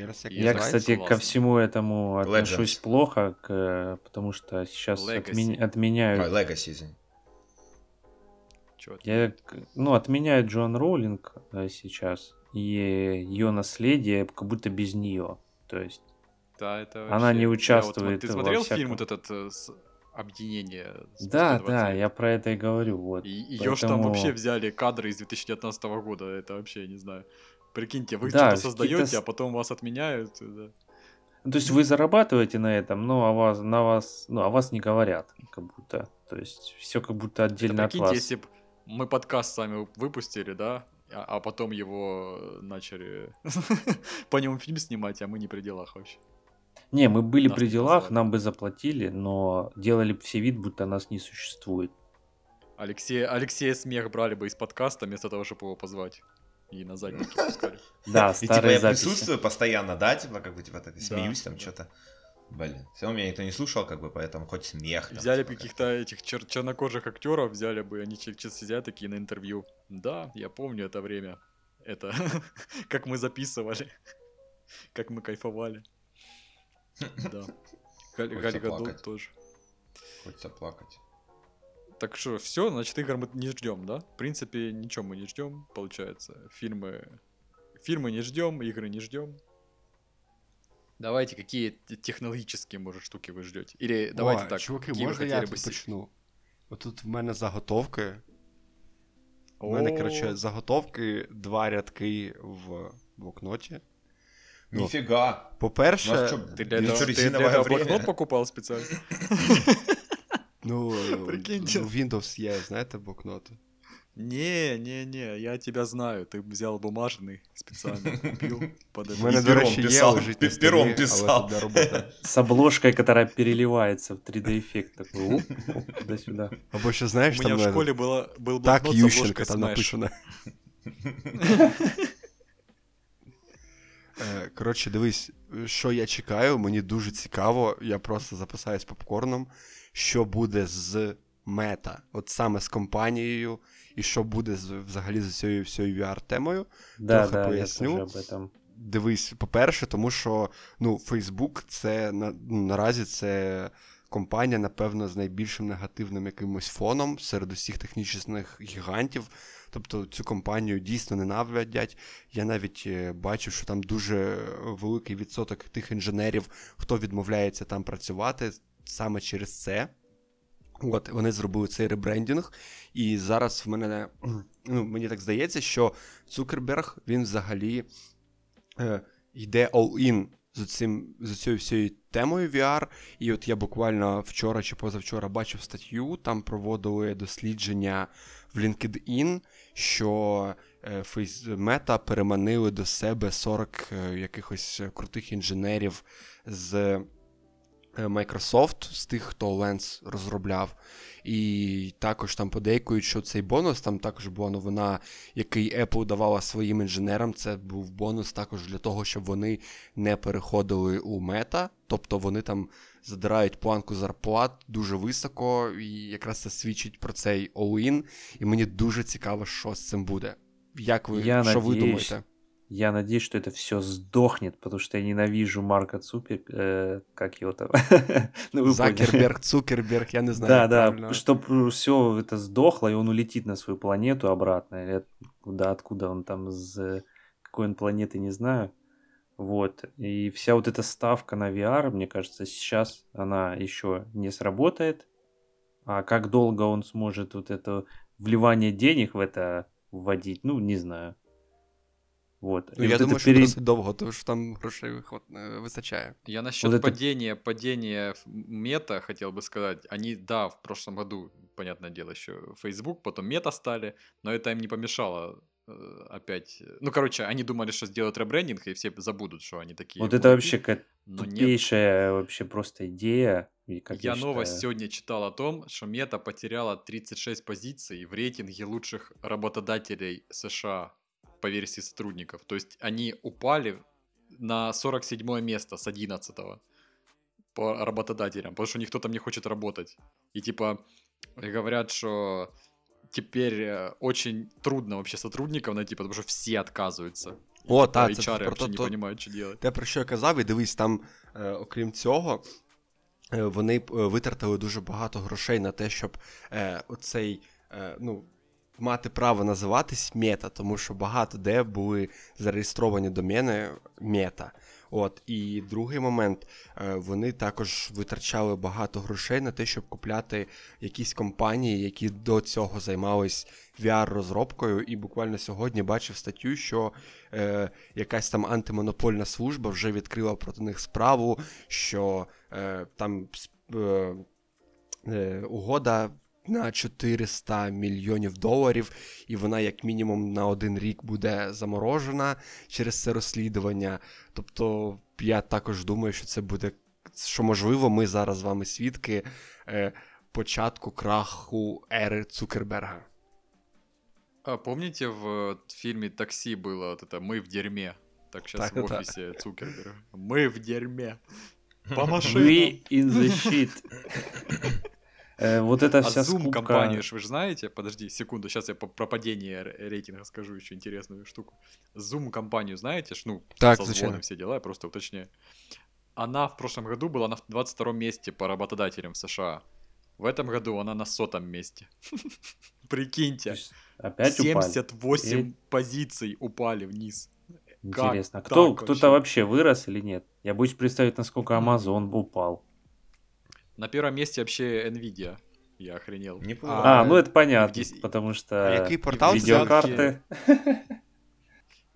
Раз Я кстати, ко всему этому отношусь Legends. плохо, к- потому что сейчас Legacy. отмен- А, отменяют. Legacy, извини. Я, ну, отменяют Джоан Роулинг э, сейчас и ее наследие, как будто без нее. То есть, Да, это Она вообще- не Я вот участвует Ты смотрел всяком- фильм вот этот э, с объединение? спустя да, 20 да, лет? я про это и говорю. Вот. И ее ж там Поэтому- вообще взяли кадры из 2019 года, это вообще, я не знаю. Прикиньте, вы Да, что-то создаете, а потом вас отменяют. да. То есть вы зарабатываете на этом, но о вас, на вас, ну, о вас не говорят, как будто. То есть все как будто Это отдельно от прикиньте, вас. если бы мы подкаст с вами выпустили, да, а, а потом его начали <laughs> по нему фильм снимать, а мы не при делах вообще. Не, мы были Нас при делах, нам бы заплатили, но делали бы все вид, будто нас не существует. Алексея, Алексея смех брали бы из подкаста вместо того, чтобы его позвать. И на задники пускали. <laughs> Да, И типа старые я присутствую постоянно, да, типа как бы типа так, смеюсь там что-то. Блин, все меня никто не слушал, как бы, поэтому хоть смех. там, Взяли типа, бы каких-то этих чер- чернокожих актеров, взяли бы, они че- че- сидят такие на интервью. Да, я помню это время. Это <laughs> как мы записывали, <laughs> как мы кайфовали. Да. Галь Гадот тоже. Хочется плакать. Так что, все, значит, игр мы не ждем, да? В принципе, ничего мы не ждем, получается. Фильмы. Фильмы не ждем, игры не ждем. Давайте, какие технологические, может, штуки вы ждете? Или давайте О, так, чуваки, можна я тут се- почну? Отут в мене заготовки. У мене, коротше, заготовки, два рядки в блокноті. Ну, Нифига. По-перше, У нас чё, Ты для что, ты для время? блокнот покупал специально? <laughs> ну, <laughs> е, Прикиньте. у Windows є, знаєте, блокноти. Не, не, не, я тебя знаю. Ты взял бумажный специально, купил под У это. мене, І до пером речі, є писав, лежить на пі- пером столі, писав. але це для роботи. С обложкой, которая переливается в 3D-эффект. Такой, оп, <laughs> оп, туда-сюда. Або ще У знаєш, меня там в е, школе было, был так блокнот с Ющенко обложкой там Smash. написано. <laughs> Е, Коротше, дивись, що я чекаю, мені дуже цікаво. Я просто записаюсь попкорном, Що буде з мета, от саме з компанією, і що буде з, взагалі з цією всією VR-темою. Да, Трохи да, поясню. тоже об этом. Дивись, по-перше, тому що ну, Facebook це на, ну, наразі це компанія, напевно, з найбільшим негативним якимось фоном серед усіх технічних гігантів. Тобто цю компанію дійсно ненавидять. Я навіть е, бачив, що там дуже великий відсоток тих інженерів, хто відмовляється там працювати саме через це. От, вони зробили цей ребрендінг, і зараз в мене ну, мені так здається, що Цукерберг він взагалі е, йде all-in з, цим, з цією всією темою VR. І от я буквально вчора чи позавчора бачив статтю, там проводили дослідження в LinkedIn, що е, Meta переманили до себе 40 е, якихось крутих інженерів з Microsoft, з тих, хто Lens розробляв. І також там подейкують, що цей бонус, там також була новина, який Apple давала своїм інженерам. Це був бонус також для того, щоб вони не переходили у мета. Тобто вони там задирають планку зарплат дуже високо, і якраз це свідчить про цей all-in. І мені дуже цікаво, що з цим буде. Як ви, Я що ви думаєте? Я надеюсь, что это все сдохнет, потому что я ненавижу Марка Цупер, э, как его там. <laughs> Ну. Закерберг, Цукерберг, я не знаю. Да, да, правильно. чтобы все это сдохло, и он улетит на свою планету обратно, или куда, откуда он там, с какой он планеты, не знаю. Вот, и вся вот эта ставка на VR, мне кажется, сейчас она еще не сработает. А как долго он сможет вот это вливание денег в это вводить, ну, не знаю. Вот. Ну, И я вот это думаю, що пере- досить довго, тому що там грошей вистачає. Я насчет Вот это- падения, падения ф- мета хотел бы сказать. Они, да, в прошлом году, понятное дело, еще Facebook, потом мета стали, но это им не помешало э, опять. Ну, короче, они думали, что сделают ребрендинг, и все забудут, что они такие. Вот это дураки. вообще какая Но нет. тупейшая вообще просто идея. как Я я новость считаю. сегодня читал о том, что Мета потеряла 36 позиций в рейтинге лучших работодателей США по версии сотрудников. То есть они упали на 47 место с 11 по работодателям, потому что никто там не хочет работать. И типа говорят, что теперь э, очень трудно вообще сотрудников найти, потому что все отказываются. О, типа, та, це HR про то- не то- понимают, что делать. Те, про що я казав, і дивись, там, е, окрім цього, е, вони витратили дуже багато грошей на те, щоб е, оцей, ну, мати право називатись мета, тому що багато де були зареєстровані домени мета. От, і другий момент, е, вони також витрачали багато грошей на те, щоб купляти якісь компанії, які до цього займались VR-розробкою. І буквально сьогодні бачив статтю, що е, якась там антимонопольна служба вже відкрила проти них справу, що е, там е, е, угода на 400 мільйонів доларів, і вона, як мінімум, на один рік буде заморожена через це розслідування. Тобто, я також думаю, що це буде. Що можливо, ми зараз з вами свідки е, початку краху ери Цукерберга. А помните в э, фильме «Такси» было вот это «Мы в дерьме»? Так сейчас в Так-то-так. офисе Цукерберга. Мы в дерьме. По We <laughs> машинам. in the shit. <laughs> Э, Вот эта А вся Zoom скупка... компанию, вы же знаете? Подожди, секунду, сейчас я по- про падение рейтинга скажу еще интересную штуку. Zoom компанию знаете? ж, Ну, Так, созвоны, звичайно. все дела, я просто уточняю. Она в прошлом году была на 22 месте по работодателям в США. В этом году она на сотом месте. <laughs> Прикиньте, Опять упали. 78 И- позиций упали вниз. Интересно, Как кто, так кто-то вообще вырос или нет? Я боюсь представить, насколько Amazon упал. На первом месте вообще Nvidia. Я охренел. Неплохо. А, ну это понятно, дес- потому что А який портал видеокарты.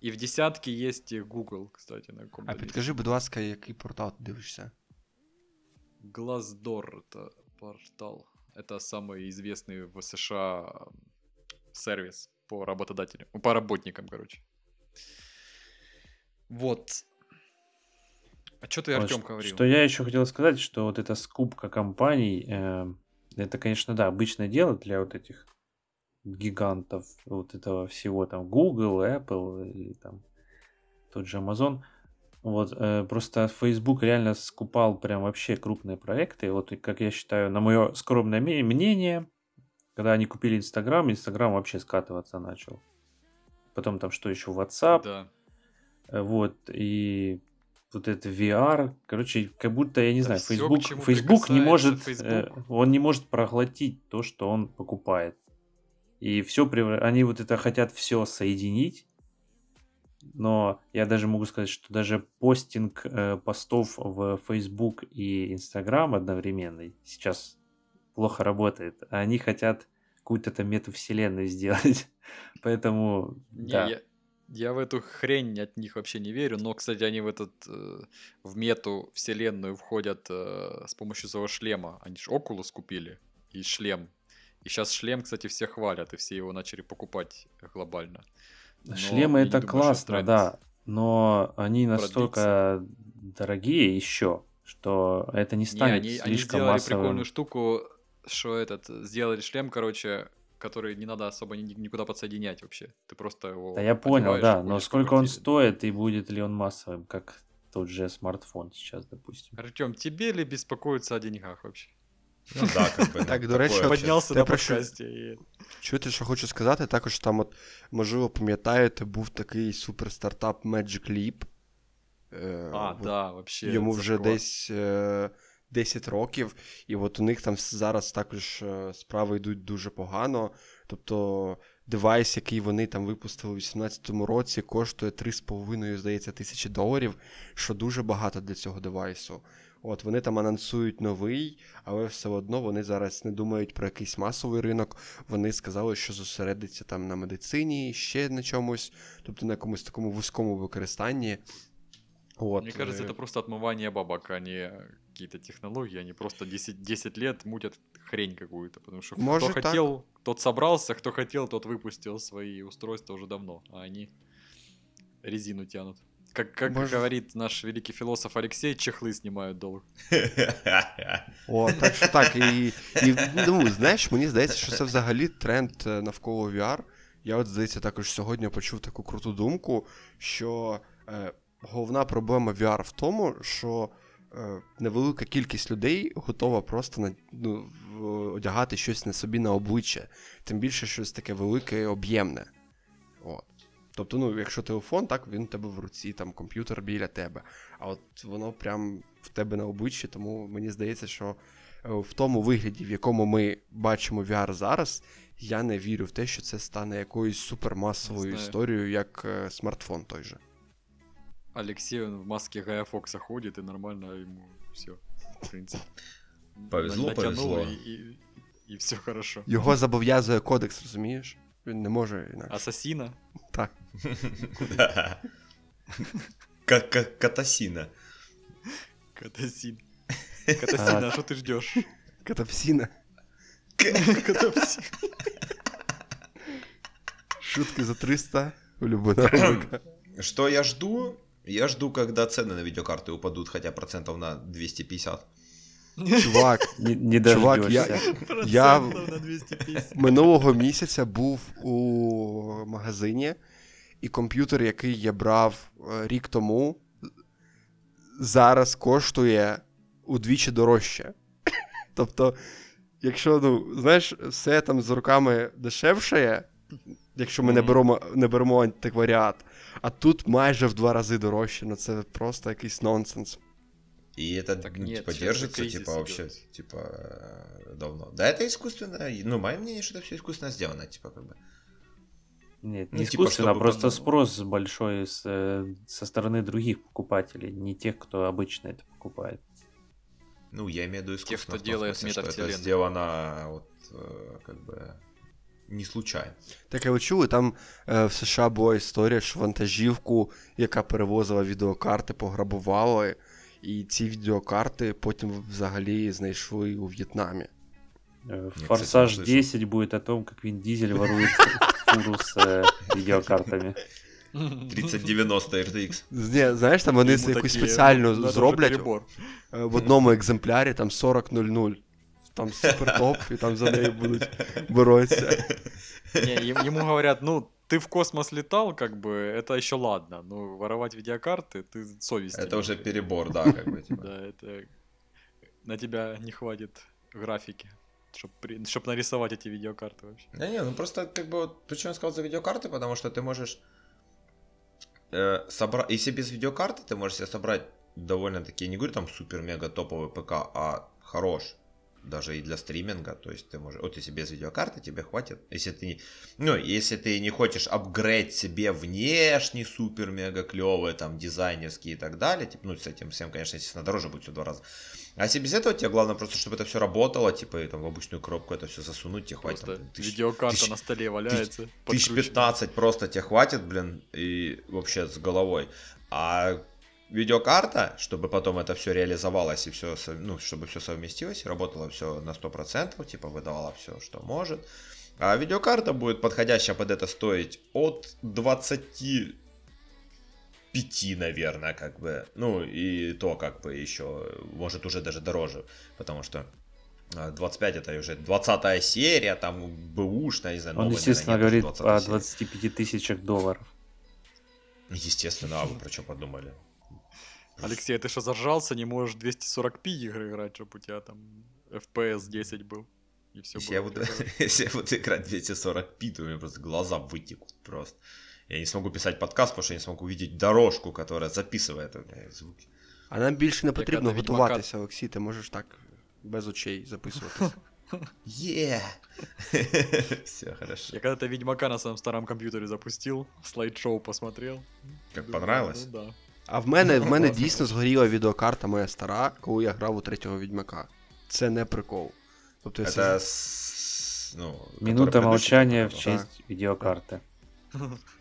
И в десятке есть и Google, кстати, на А каком-то підкажи, будь ласка, який портал ти дивишся? Glassdoor это портал. Это самый известный в США сервис по работодателям, по работникам, короче. Вот. А что ты, Вот Артем, говорил? Что я еще хотел сказать, что вот эта скупка компаний, э, это, конечно, да, обычное дело для вот этих гигантов вот этого всего, там, Google, Apple или там тот же Amazon. Вот, э, просто Facebook реально скупал прям вообще крупные проекты. Вот, как я считаю, на мое скромное мнение, когда они купили Инстаграм, Инстаграм вообще скатываться начал. Потом там что еще, WhatsApp, Да. Э, Вот, и вот это VR, короче, как будто, я не Да знаю, Facebook, чему Facebook не может, Facebook. э, он не может проглотить то, что он покупает. И все, они вот это хотят все соединить, но я даже могу сказать, что даже постинг э, постов в Facebook и Instagram одновременный сейчас плохо работает. А Они хотят какую-то там метавселенную <laughs> сделать. Поэтому, Не, да. я, я в эту хрень от них вообще не верю, но, кстати, они в этот, э, в мету вселенную входят э, с помощью своего шлема. Они же Oculus купили и шлем. И сейчас шлем, кстати, все хвалят, и все его начали покупать глобально. Но Шлемы не это думаю, классно, да, но они продлится. настолько дорогие еще, что это не Не, станет они, они слишком сделали массовым. прикольную штуку, что этот, сделали шлем, короче, который не надо особо ни- никуда подсоединять вообще. Ты просто его Да я понял, одеваешь и да, но ходишь по сколько он квартире. стоит и будет ли он массовым, как тот же смартфон сейчас, допустим. Артем, тебе ли беспокоиться о деньгах вообще? Ну да, как бы. <laughs> Так, ну, до речі, такое. Поднялся я на прошу- подкасте. и- Чуєте, що хочу сказати? Також там, от, можливо, пам'ятаєте, був такий супер стартап Magic Leap. Е, А, от да, вообще. Йому це вже клас. десь е, 10 років, і от у них там зараз також е, справи йдуть дуже погано. Тобто девайс, який вони там випустили у 2018 році, коштує 3,5, здається, тисячі доларів, що дуже багато для цього девайсу. От вони там анонсують новий, але все одно вони зараз не думають про якийсь масовий ринок. Вони сказали, що зосередиться там на медицині, ще на чомусь, тобто на якомусь такому вузькому використанні. От, Мне кажется, е, это просто отмывание бабок, а не какие-то технологии. Они просто 10, 10 лет мутят хрень какую-то. Потому что Может кто так. хотел, тот собрался, кто хотел, тот выпустил свои устройства уже давно. А они резину тянут. Как, как Может- говорит наш великий философ Алексей, чехлы снимают долг. <laughs> О, так що так. І, і ну, знаєш, мені здається, що це взагалі тренд е, навколо VR. Я от, здається, також сьогодні почув таку круту думку, що е, Головна проблема VR в тому, що е, невелика кількість людей готова просто на, ну, одягати щось на собі на обличчя. Тим більше щось таке велике і об'ємне. От. Тобто, ну, якщо телефон, так, він у тебе в руці, там комп'ютер біля тебе. А от воно прям в тебе на обличчі, тому мені здається, що е, в тому вигляді, в якому ми бачимо VR зараз, я не вірю в те, що це стане якоюсь супермасовою історією, як е, смартфон той же. Алексей он в маске Гая Фокса ходит, и нормально ему все, в принципе. Повезло, Натянул, повезло. И, и, и все хорошо. Його зобов'язує кодекс, розумієш? Він не може інакше. Ассасина? Так. Да. Как как катасина. Катасин. Катасина, а что ты ждешь? Катапсіна. Катапсин. Шутки за 300. Улюблена рубрика. Что я жду? Я жду, когда цены на видеокарты упадут хотя процентов на 250. Чувак, Не, не Чувак, я- Я- на 250. минулого місяця був у магазині, і комп'ютер, який я брав е, рік тому, зараз коштує удвічі дорожче. <laughs> Тобто, якщо, ну, знаєш, все там з руками дешевшає, якщо ми не беремо, не беремо антикваріат, а тут майже в два рази дорожче, ну це просто якийсь нонсенс. И это, Так ну, нет, типа, держится, типа, вообще, типа, э, давно. Да, это искусственно. Ну, мое мнение, что это все искусственно сделано, типа, как бы. Нет, Ну, не типа, искусственно, а чтобы просто потом- спрос большой с, э, со стороны других покупателей, не тех, кто обычно это покупает. Ну, я имею в виду искусственно. кто в том делает смысле, что это сделано вот э, как бы не случайно. Так, а ви чули, там е, в США була історія, що вантажівку, яка перевозила відеокарти, пограбували, і ці відеокарти потім взагалі знайшли у В'єтнамі. Э, кстати, Форсаж не слышал. 10 будет о том, как Вин Дизель ворует фуру с э, видеокартами. 3090 RTX. Ні, знаєш, там вони Йому якусь такі, спеціально надо вже зроблять перебор. е, в одному екземплярі там 40.00. Там супер топ, і там за неї будуть боротися. Не, ему говорят, ну, ты в космос летал, как бы, это еще ладно. Ну, воровать видеокарты, ты совесть. Это уже перебор, да, как бы. типа. Да, это... На тебя не хватит графики, чтобы чтоб нарисовать эти видеокарты вообще. Да не, ну просто как бы вот почему я сказал за видеокарты, потому что ты можешь э, собрать, если без видеокарты ты можешь себе собрать довольно-таки, я не говорю там супер-мега топовый ПК, а хорош, даже и для стриминга, то есть ты можешь, вот если без видеокарты тебе хватит, если ты не, ну, если ты не хочешь апгрейд себе внешний супер-мега клевый, там, дизайнерский и так далее, типа, ну, с этим всем, конечно, естественно, дороже будет все в два раза. А если без этого, тебе главное просто, чтобы это все работало, типа, и там в обычную коробку это все засунуть, тебе хватит. Там, тысяч- видеокарта тысяч- на столе валяется. Тысяч подкрученная. 15 просто тебе хватит, блин, и вообще с головой. А видеокарта, чтобы потом это все реализовалось и все, ну, чтобы все совместилось работало все на 100%, типа выдавала все, что может. А видеокарта будет подходящая под это стоить от 25, наверное, как бы. Ну, и то, как бы, еще, может, уже даже дороже, потому что а, 25 это уже 20 серия, там бэушная, не знаю, Он, естественно, наверное, говорит о 20 серии. 25 тысячах долларов. Естественно, а вы про что подумали? Алексей, ты что, зажрался? Не можешь 240p игры играть, чтобы у тебя там FPS 10 был? И все Если я, буду, <laughs> если я буду играть 240p, то у меня просто глаза вытекут просто. Я не смогу писать подкаст, потому что я не смогу увидеть дорожку, которая записывает у меня звуки. А нам більше не потрібно Яка-то відьмака- готуватися, Олексій, ти можеш так без очей записуватися. <laughs> Е! <laughs> Все хорошо. Я когда-то Ведьмака на своем старом компьютере запустил, слайд-шоу посмотрел. Как Думаю, понравилось? Ну да. А в мене, в мене Класно. <laughs> дійсно згоріла відеокарта моя стара, коли я грав у третього відьмака. Це не прикол. Тобто я Это сижу- с... ну, который Минута предыдущий молчания в был. честь видеокарты.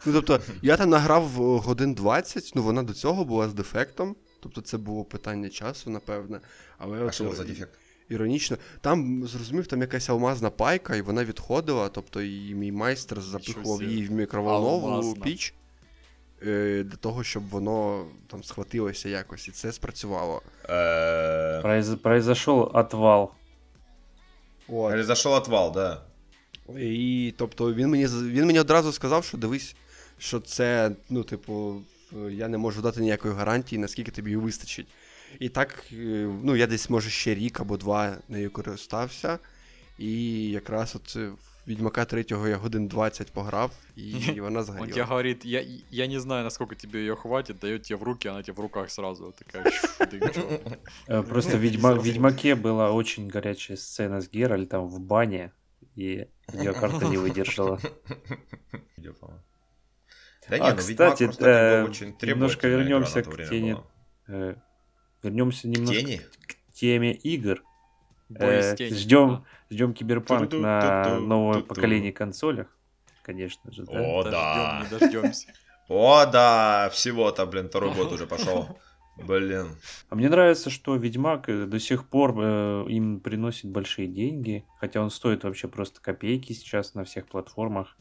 Ну, тобто, я там награв е, годин 20, ну вона до цього була з дефектом. Тобто це було питання часу, напевне. Але А от, что был е, за дефект? іронічно. Там, зрозумів, там якась алмазна пайка, і вона відходила, тобто і мій майстер запихував собі. її в мікроволнову Алмазна. піч. е, Для того, щоб воно там схватилося якось, і це спрацювало. Э, Произ- Произошел отвал. От. Произошел отвал, да. І тобто він мені він мені одразу сказав, що дивись, що це, ну, типу, я не можу дати ніякої гарантії, наскільки тобі її вистачить. І так, е, ну, я десь, може, ще рік або два нею користався. І якраз от е, в Відьмака 3 я годин 20 пограв, і вона Он тебе згоріла. говорит, я, я не знаю, насколько тебе ее хватит, дает тебе в руки, она тебе в руках сразу вот такая. «Щу, ты чё?» Э, Просто в Ведьма- в Ведьмаке была очень горячая сцена с Геральтом в бане, и видеокарта не выдержала. Видео, по-моему. Да А, не, ну Ведьмак кстати, просто как бы э, очень немножко требовательная игра вернемся на то к время тени. была. Э, Вернемся немножко Тени? к теме игр. С Э, ждем, ждем киберпанк на Ту-ду-ду-ду-ду-ду. новое поколение консолях. Конечно же, да. О, Дождем, да. не дождемся. <laughs> О, да, всего-то, блин, второй год уже пошел. Блин. А мне нравится, что Ведьмак э, до сих пор э, им приносит большие деньги, хотя он стоит вообще просто копейки сейчас на всех платформах.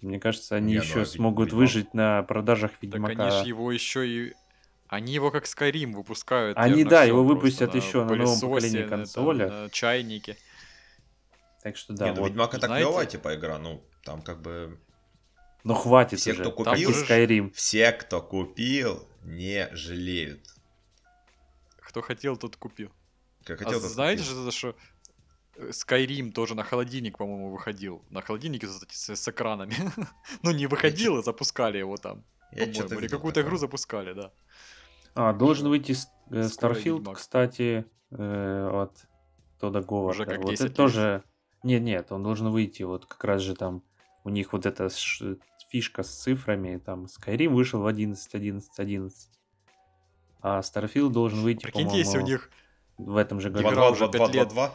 Мне кажется, они Не, ну, еще а Ведь- смогут Ведьмак- выжить на продажах Так Ведьмака. они же его еще и... Они его как Skyrim выпускают. Они, да, его просто, выпустят еще на новом поколении там, на чайнике. Так что да, не, ну вот. Ведьмак это знаете- клевая, типа, игра, ну, там как бы... Ну хватит Все, уже. кто купил, Skyrim. Все, кто купил, не жалеют. Кто хотел, тот купил. Как А хотел, тот знаете купил. же, что э, Skyrim тоже на холодильник, по-моему, выходил. На холодильнике с, с- с экранами. <laughs> ну, не выходил, а запускали его там. Я По-моему. Или какую-то игру запускали, да. А, должен выйти э, Starfield, кстати, э, от Тода Говарда. Уже как вот 10 это лет. тоже... Нет, нет, он должен выйти, вот как раз же там у них вот эта ш- фишка с цифрами, там Skyrim вышел в 11, 11, 11. А Starfield должен выйти, Прикиньте, если у них в этом же году. Игра уже пять лет. 2-2-2-2.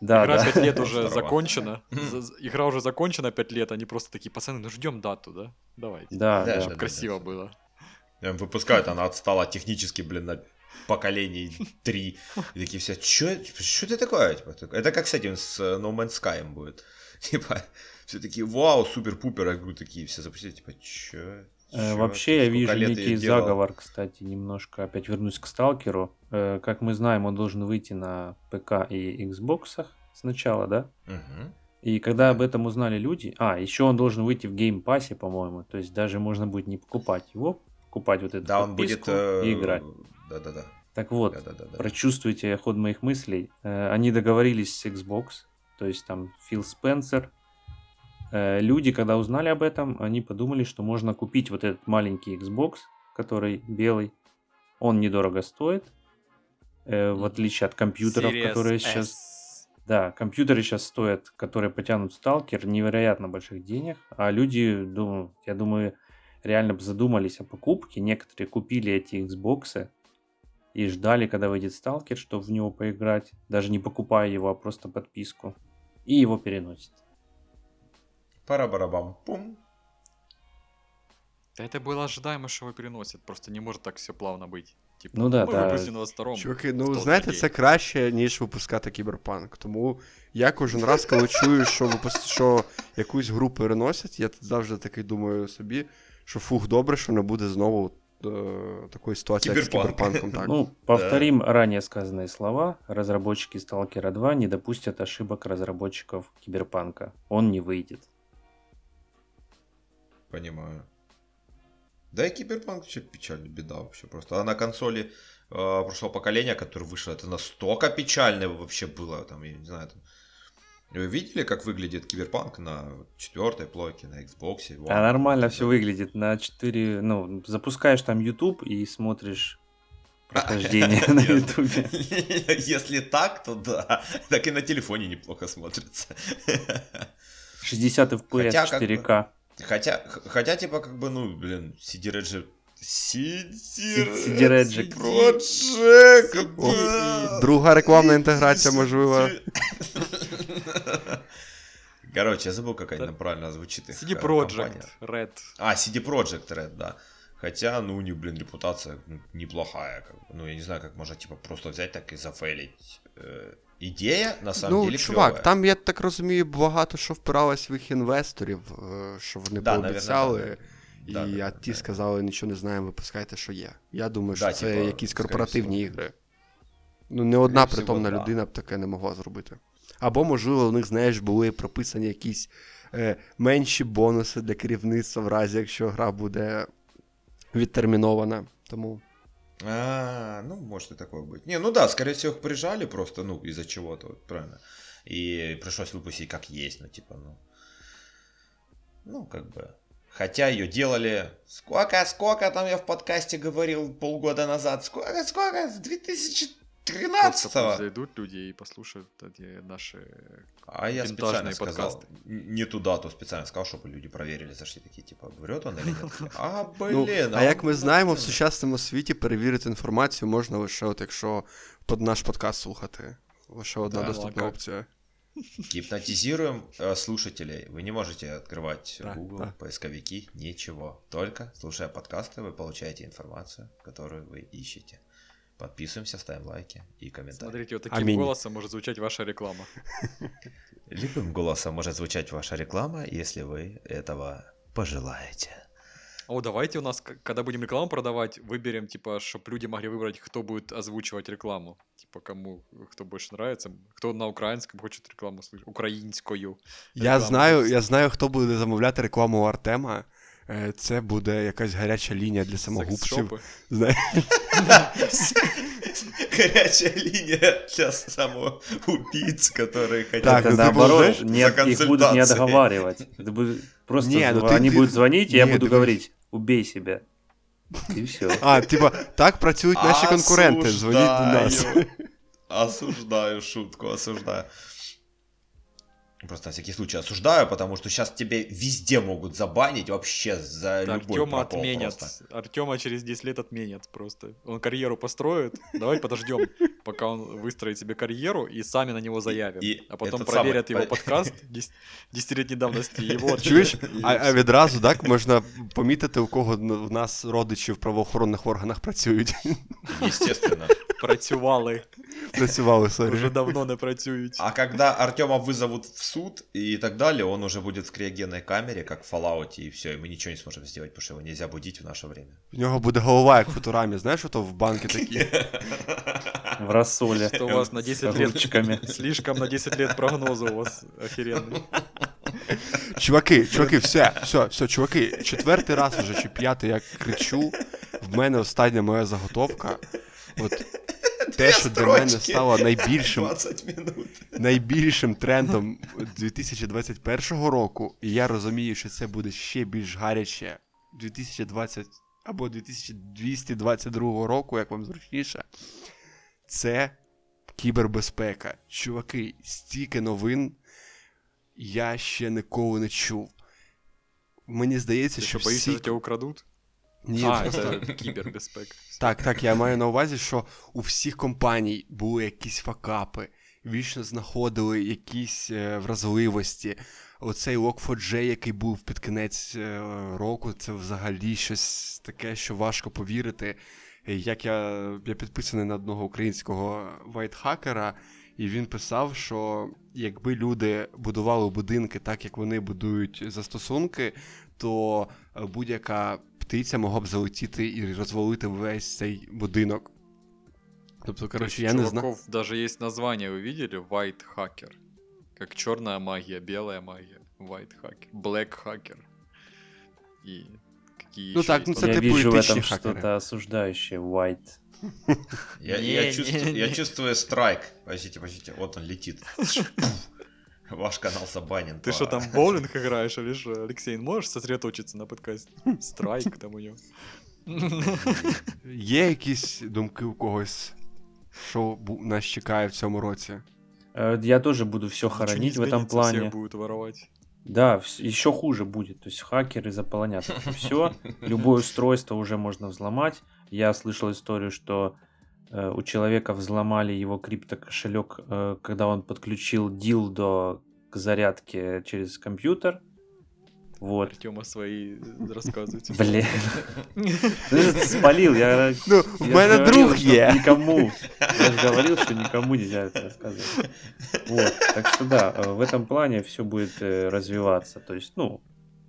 Да, Игра да. 5 лет уже Здорово. закончена. <laughs> За- за- Игра уже закончена 5 лет, они просто такие, пацаны, ну ждем дату, да? Давайте. Да, Да, да. Чтобы красиво да. было. Выпускают, она отстала технически, блин, на поколений три. И такие все, что что это такое? Типа, это как с этим, с э, No Man's Sky будет. <laughs> Типа, все такие, вау, супер-пупер, а игру такие все запустили, типа, чё? Э, Чё? Вообще я вижу некий заговор, кстати, немножко опять вернусь к Сталкеру. Э, Как мы знаем, он должен выйти на ПК и Xbox сначала, да? Мгм. И когда об этом узнали люди... А, еще он должен выйти в Game Pass е, по-моему. То есть даже можно будет не покупать его, покупать вот эту Да, он будет... подписку э, и играть. Да-да-да. Так вот, Да-да-да. прочувствуйте ход моих мыслей. Э, Они договорились с Xbox, то есть там Фил Спенсер. Э, Люди, когда узнали об этом, они подумали, что можно купить вот этот маленький Xbox, который белый. Он недорого стоит, в отличие от компьютеров, Series которые S. сейчас... Да, компьютеры сейчас стоят, которые потянут сталкер, невероятно больших денег, а люди, думаю, я думаю, реально бы задумались о покупке. Некоторые купили эти Xbox и ждали, когда выйдет сталкер, чтобы в него поиграть, даже не покупая его, а просто подписку. И его переносят. Пара-барабам. Пум. Да это было ожидаемо, что его переносят. Просто не может так все плавно быть. Типа, Ну да, мы да. выпустили на 22-му. Чуваки, в ну тот знаєте, день. це краще, ніж випускати кіберпанк. Тому я кожен раз, коли чую, <laughs> що випуск... що якусь гру переносять, я завжди такий думаю собі, що фух, добре, що не буде знову е, такої ситуації, як з Кіберпанк. кіберпанком. Так. Ну, повторим ранее сказанные слова. Разработчики Сталкера 2 не допустят ошибок разработчиков Киберпанка. Он не выйдет. Понимаю. Да и Киберпанк вообще печально, беда вообще просто. А на консоли э, прошлого поколения, который вышел, это настолько печально вообще было. Там, я не знаю, там... вы видели, как выглядит Киберпанк на четвертой плойке, на Xbox? One? А нормально все выглядит. На 4, ну, запускаешь там YouTube и смотришь прохождение <laughs> на. YouTube. <laughs> Если так, то да. Так и на телефоне неплохо смотрится. <laughs> 60 FPS, Хотя, как бы, 4К. Хотя, хотя, типа, как бы, ну, блин, CD Reджи... CD CD Reджик. Project, О, да. Друга рекламна інтеграція, можливо. <laughs> Короче, я забыл, как они Да. там правильно звучит. их, CD э, Projekt компания. Red. А, CD Projekt Red, да. Хотя, ну, у них, блин, репутация ну, неплохая. Как бы. Ну, я не знаю, как можно, типа, просто взять так и зафейлить. Э, идея, на самом Ну, деле, чувак, клёвая. там, я так розумію, багато що впиралось в їх інвесторів, е, що вони Да, пообіцяли. наверное, І да. Да, да, а да, ті да. сказали, нічого не знаємо, випускайте, що є. Я думаю, що Да, це типа, якісь скоріше корпоративні всього. ігри. Ну, не одна Скоріше притомна всього, да. людина б таке не могла зробити. Або, можливо, у них, знаєш, були прописані якісь е, менші бонуси для керівництва, в разі якщо гра буде відтермінована. Тому. А, ну, может и такое быть. Не, ну да, скорее всего, прижали просто, ну, из-за чего-то, вот, правильно. И пришлось выпустить как есть, ну, типа, ну. Ну, как бы. Хотя ее делали... Сколько, сколько там я в подкасте говорил полгода назад? Сколько, сколько? С 2000 13-го. Зайдут люди и послушают наши А я специально подкасты. сказал, не туда, то специально сказал, чтобы люди проверили, зашли такие, типа, врет он или нет. А, <laughs> ну, блін. А, а як ми знаємо, в сучасному світі перевірити інформацію можна лише от якщо под наш подкаст слухати. Лише одна доступна опція. Гипнотизируем э, слушателей. Вы не можете открывать да, Google, да. поисковики, ничего. Только слушая подкасты, вы получаете информацию, которую вы ищете. Подписываемся, ставим лайки и комментарии. Смотрите, вот таким Аминь. голосом может звучать ваша реклама. <laughs> Любым голосом может звучать ваша реклама, если вы этого пожелаете. О, давайте у нас, когда будем рекламу продавать, выберем, типа, чтобы люди могли выбрать, кто будет озвучивать рекламу. Типа, кому, кто больше нравится. Кто на украинском хочет рекламу слышать. Украинскую. Я Реклама знаю, я знаю, хто буде замовляти рекламу у Артема Е, Це буде якась гаряча лінія для самогубців. Секс-шопы. Знаєш? <laughs> Горячая линия для самоубийц, которые хотят... Так, Это ну ты наоборот, знаешь, не- за их будут не консультацией. отговаривать. Это будет просто Не, ну ты- они ты- будут звонить, и я Не, буду ты- говорить, убей себя. И все. <laughs> А, типа, так працюють наші конкуренти. Дзвоніть до нас. Осуждаю. Осуждаю шутку, осуждаю. Просто на всякий случай осуждаю, потому что сейчас тебе везде могут забанить вообще за Так, любой Артема прокол отменят. просто. Артема через 10 лет отменят просто. Он карьеру построит. Давай подождем пока он выстроит себе карьеру, и сами на него заявим. и а потом этот проверят самый- его подкаст дес- десятилетней давности, и его Чуєш? отчет, и А, а всё. відразу так можна помітити, у кого н- в нас родичі в правоохоронних органах працюють. <laughs> Естественно. працювали, Працювали, вже сорі. давно не працюють. А когда Артема вызовут в суд и так далее, он уже будет в криогенной камере, как в Fallout, и все, и мы ничего не сможем сделать, потому что его нельзя будить в наше время. В нього буде голова, як в футурамі, знаєш, ото в банки такі. <laughs> В рассоле. Что у вас на 10 лет. <laughs> Слишком на 10 лет прогноза у вас охеренный. Чуваки, чуваки, все, все, все, чуваки, четвертий раз уже чи п'ятий я кричу. В мене остання моя заготовка. От те, що для мене стало найбільшим 20 найбільшим трендом 2021 року, і я розумію, що це буде ще більш гаряче 2020 або 2222 року, як вам зручніше. Це кібербезпека. Чуваки, стільки новин я ще ніколи не чув. Мені здається, Ты що что, боишься, всі... что тебя украдут? Ні, а, просто- это кибербезпека. Так, так, я маю на увазі, що у всіх компаній були якісь факапи, вічно знаходили якісь е, вразливості. Оцей Log4j, який був під кінець е, року, це взагалі щось таке, що важко повірити. Е, Як я, я підписаний на одного українського вайтхакера, і він писав, що якби люди будували будинки так, як вони будують застосунки, то е, будь-яка птиця могла б залетіти і розвалити весь цей будинок. Тобто, коротше, я не знаю. чуваков даже есть название, вы видели? White Hacker. Как черная магия, белая магия. White Hacker. Black Hacker. И какие Ну еще так, есть ну под- це Я типу вижу в етичні этом хакери. что-то осуждающее. White. Я, Не, я не, чувствую, не. я чувствую страйк. Подождите, подождите, вот он летит. Ваш канал забанен. Ты по- что там, в боулинг играешь или что? Алексей, можешь сосредоточиться на подкасте? Страйк там у него. Є якісь думки у когось, що бу- нас чекає в цьому році? Э, Я тоже буду все Ничего не хоронить в этом изменится, плане. Всех будут воровать. Да, еще хуже будет. То есть хакеры заполонят все. Любое устройство уже можно взломать. Я слышал историю, что э, у человека взломали его криптокошелек, э, когда он подключил дилдо к зарядке через компьютер. Вот. Артема свои э, рассказывайте. <laughs> Блин. <laughs> Ты же спалил. Я, Ну, в мене друг є. Никому. Я же говорил, что никому нельзя это рассказывать. Вот. Так что да, э, в этом плане все будет э, развиваться. То есть, ну,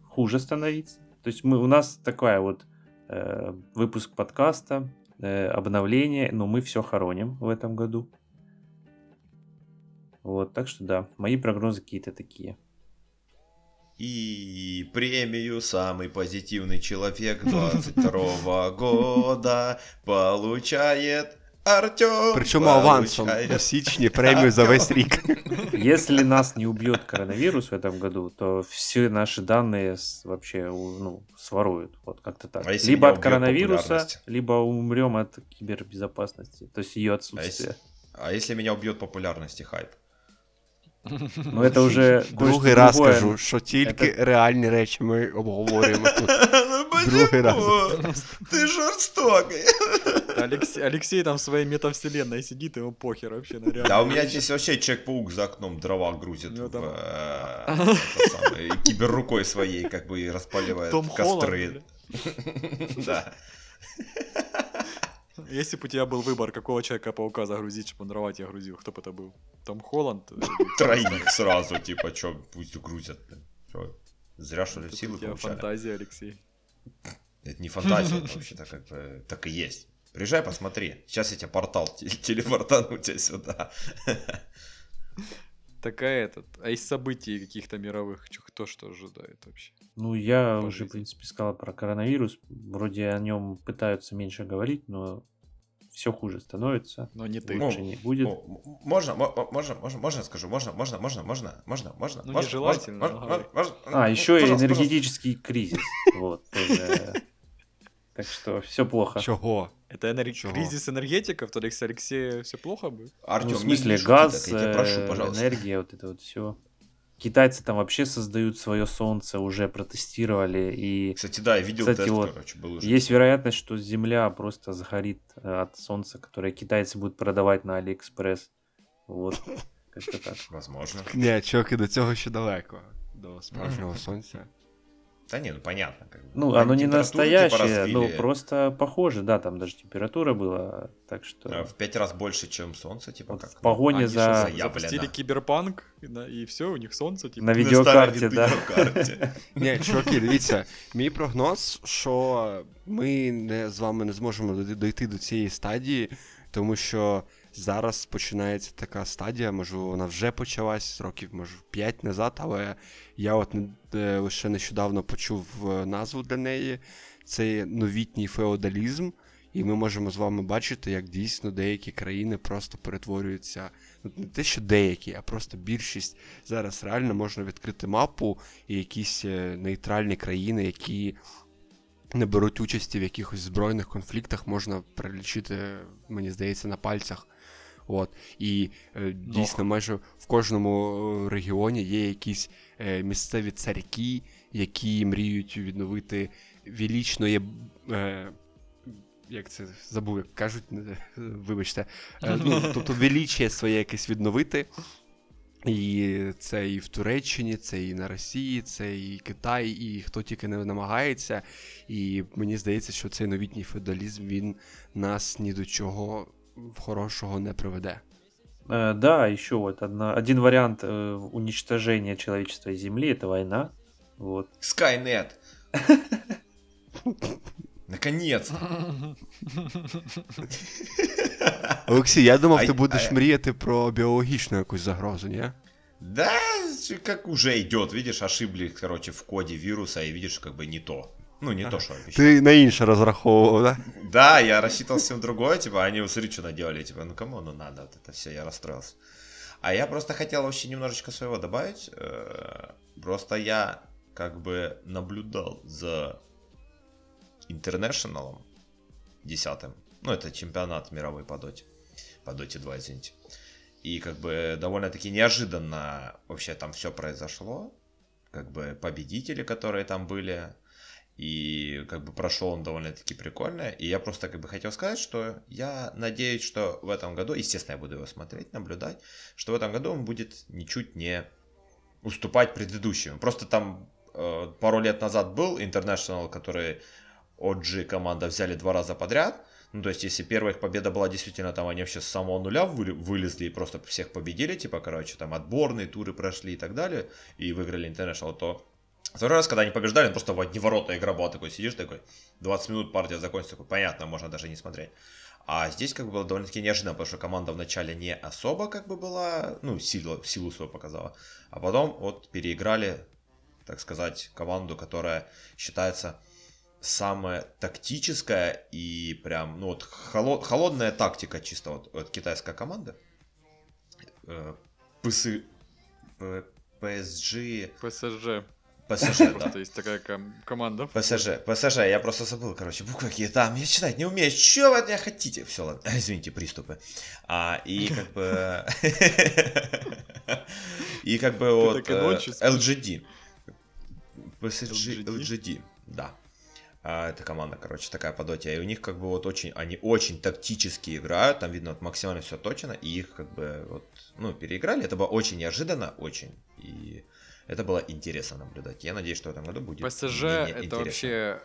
хуже становиться. То есть мы, у нас такая вот э, выпуск подкаста, э, обновление, но мы все хороним в этом году. Вот, так что да, мои прогнозы какие-то такие И премию «Самый позитивный человек <laughs> 22 года» получает Артем. Причому авансом у січні премію за весь рік. Если <laughs> нас не убьет коронавирус в этом году, то все наши данные с- вообще у- ну, своруют. Вот как-то так. А если либо меня от убьет коронавируса, популярность? либо умрем от кибербезопасности, то есть ее А отсутствие. если, а если меня убьет популярность и хайп? Но это уже кое-что Другий раз другое. кажу, що тільки реальні речі ми обговорюємо тут. Ну Другий раз. почему? Ты жестокий. Алексей, Алексей там в своей метавселенной сидит, ему похер вообще на реальность. Да у меня здесь вообще Человек-паук за окном дрова грузит Ну, в, там- э, это самое, и киберрукой своей как бы и распаливает Том Холланд, костры. <laughs> Да. Если бы у тебя был выбор, какого Человека-паука загрузить, чтобы он дрова тебе грузил, кто бы это был? Том Холланд? <laughs> или Тройник сразу, типа, чё, пусть грузят. Зря, что ли, силы тебя получали? фантазия, Алексей. Это не фантазия, это вообще-то как бы так и есть. Приезжай, посмотри. Сейчас я тебе портал те- телепортану тебя сюда. Такая этот. А из событий каких-то мировых, кто что ожидает вообще? Ну, я по уже, жизни. в принципе, сказал про коронавирус. Вроде о нем пытаются меньше говорить, но все хуже становится. Но не ты. Ну, Лучше не будет. М- Можно, мо- мо- можно, можно, можно скажу, можно, можно, можно, можно, можно, можно, Ну, можно, нежелательно, можно, ага. можно, можно, А, ну, еще и пожалуйста, энергетический кризис. Вот. <laughs> Так что все плохо. Чого? Это энер- Чего? кризис энергетиков, то есть Алексея все плохо будет? Артём, Ну, в смысле, газ, так, я тебя прошу, э, пожалуйста. энергия, вот это вот все. Китайцы там вообще создают свое солнце, уже протестировали. И, Кстати, да, я видел кстати, тест, вот короче, был уже. есть вероятность, что Земля просто сгорит э, от солнца, которое китайцы будут продавать на Алиэкспресс. Вот, как-то так. Возможно. Ні, чуваки, до цього ще далеко. До справжнього сонця. Да не, ну понятно. Как бы. Ну, Они оно не температуру, типа, настоящее, ну развили, просто похоже, да, там даже температура была, так а, что В пять раз больше, чем солнце, типа вот как. в погоне Они за... что, заявлено. запустили киберпанк, и, на- и все, у них солнце, типа. На На видеокарте, старой да. видеокарте. <laughs> Ні, чуваки, дивіться, мій прогноз, що ми не, з вами не зможемо дойти- дойти до цієї стадії, тому що зараз починається така стадія, можливо, вона вже почалась років, може, 5 назад, але я от е, лише нещодавно почув е, назву для неї. Це новітній феодалізм. І ми можемо з вами бачити, як дійсно деякі країни просто перетворюються. Ну, не те, що деякі, а просто більшість зараз реально можна відкрити мапу і якісь е, нейтральні країни, які не беруть участі в якихось збройних конфліктах, можна перелічити, мені здається, на пальцях. От. І е, дійсно, майже в кожному е, регіоні є якісь е, місцеві царьки, які мріють відновити величної. Е, як це забув, як кажуть, вибачте. Е, ну, <laughs> тобто величіє своє якесь відновити. І це і в Туреччині, це і на Росії, це і Китай, і хто тільки не намагається. І мені здається, що цей новітній феодалізм він нас ні до чого хорошого не приведе. Э, Да, еще вот одна, один вариант э, уничтожения человечества и Земли это война. Вот. Skynet. Наконец. Олексій, я думав, А- ти будеш а- мріяти про біологічну якусь загрозу, ні? Да, как уже идет, видишь, ошиблись, короче, в коде вируса, и видишь, как бы не то. Ну, не то, что обещали. Ти на інше розраховував, да? Да, я рассчитывал совсем другое, типа, они вот смотри, что наделали, типа, ну кому ну надо вот это все, я расстроился. А я просто хотел вообще немножечко своего добавить. э, Просто я как бы наблюдал за Интернешналом десятым. Ну, это чемпионат мировой по доте. По доте 2, извините. И как бы довольно-таки неожиданно вообще там все произошло. Как бы победители, которые там были, и как бы прошел он довольно-таки прикольно. И я просто как бы хотел сказать, что я надеюсь, что в этом году, естественно, я буду его смотреть, наблюдать, что в этом году он будет ничуть не уступать предыдущим. Просто там э, пару лет назад был International, который OG команда взяли два раза подряд. Ну, то есть, если первая их победа была действительно там, они вообще с самого нуля вылезли и просто всех победили, типа, короче, там отборные туры прошли и так далее, и выиграли International, то Второй раз, когда они побеждали, просто в одни ворота игра была такой, сидишь такой, 20 минут партия закончится, такой, понятно, можно даже не смотреть. А здесь как бы было довольно-таки неожиданно, потому что команда вначале не особо как бы была, ну, силу, силу свою показала. А потом вот переиграли, так сказать, команду, которая считается самая тактическая и прям, ну вот, холод- холодная тактика чисто вот, вот китайская команда. Э, ПС... П- PSG... ПСЖ. ПСЖ, да. Просто есть такая ком- команда. ПСЖ, ПСЖ, я просто забыл, короче, буквы какие там, я читать не умею, что вы от меня хотите? Все, ладно, <laughs> извините, приступы. А, и <laughs> как бы... <laughs> И как бы вот. LGD. PSG, LGD? LGD, да. А, это команда, короче, такая по доте. И у них как бы вот очень, они очень тактически играют, там видно вот максимально все точно, и их как бы вот, ну, переиграли. Это было очень неожиданно, очень. И это было интересно наблюдать. Я надеюсь, что в этом году будет ПСЖ это интересно. вообще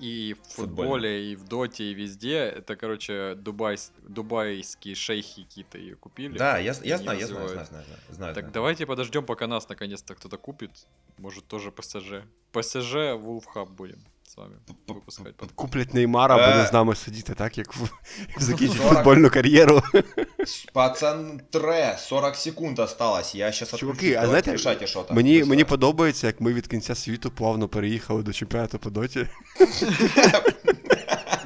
и в Футбольно. футболе, и в доте, и везде. Это, короче, дубай, дубайские шейхи какие-то ее купили. Да, я, я знаю, я знаю, знаю, знаю, знаю, знаю. Так знаю. давайте подождем, пока нас наконец-то кто-то купит. Может, тоже ПСЖ. ПСЖ Вулфхаб будем с вами П- выпускать. п- Куплять Неймара, буде Е. з нами сидіти, так, як в- <laughs> як закінчить Сорок. футбольну кар'єру. Пацан тре, 40 секунд осталось. Я сейчас Чуваки, а знаєте, решайте что-то. Мені, Быстро. мені подобається, як ми від кінця світу плавно переїхали до чемпіонату по доті. <laughs>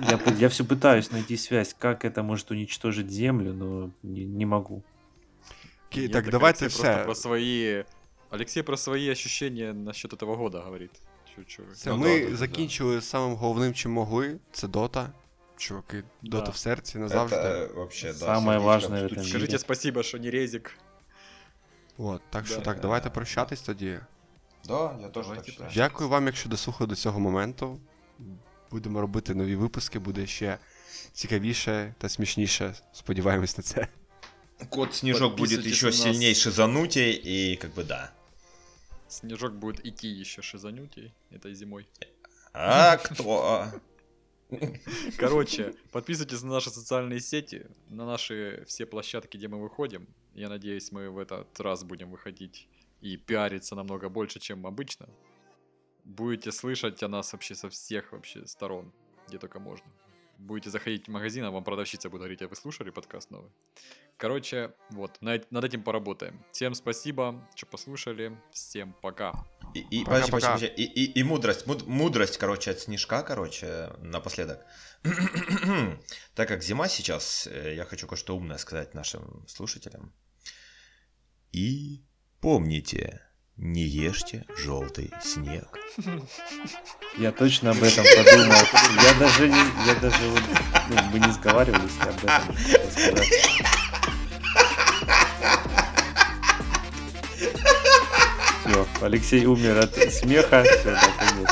Я, п- я все пытаюсь найти связь, как это может уничтожить Землю, но не, не могу. Окей, Нет, так давайте Алексей просто все. про свои... Алексей про свои ощущения насчет этого года говорит. Чё-чё вы. Все, Ну, ми да, да, да. закінчили самим головним, чим могли. Це дота. Чуваки, дота Да. в серці назавжди. Это вообще, да. Самое сердечко важное в штучка. этом Скажите мире. спасибо, что не резик. От, так що Да. так, давайте прощатись тоді. Да, я тоже Давайте так считаю. Дякую вам, якщо дослухали до цього моменту. Будемо робити нові випуски, буде ще цікавіше та смішніше. Сподіваємось на це. Кот Снежок будет Подписывайтесь еще на нас. сильней шизанутей, и как бы да. Снежок будет идти еще шизанутей этой зимой. А кто? Короче, подписывайтесь на наши социальные сети, на наши все площадки, где мы выходим. Я надеюсь, мы в этот раз будем выходить и пиариться намного больше, чем обычно. Будете слышать о нас вообще со всех вообще сторон, где только можно. Будете заходить в магазин, а вам продавщица будет говорить, а вы слушали подкаст новый? Короче, вот, на- над этим поработаем. Всем спасибо, что послушали. Всем пока. И, и, Пока-пока. подожди, подожди, подожди. И, и, и мудрость, муд- мудрость, короче, от Снежка, короче, напоследок. <clears throat> так как зима сейчас, э, я хочу кое-что умное сказать нашим слушателям. И помните, не ешьте желтый снег. Я точно об этом подумал. Я даже не, я даже вот, ну, мы не сговаривались об этом. Всё, Алексей умер от смеха. Все, да, конец.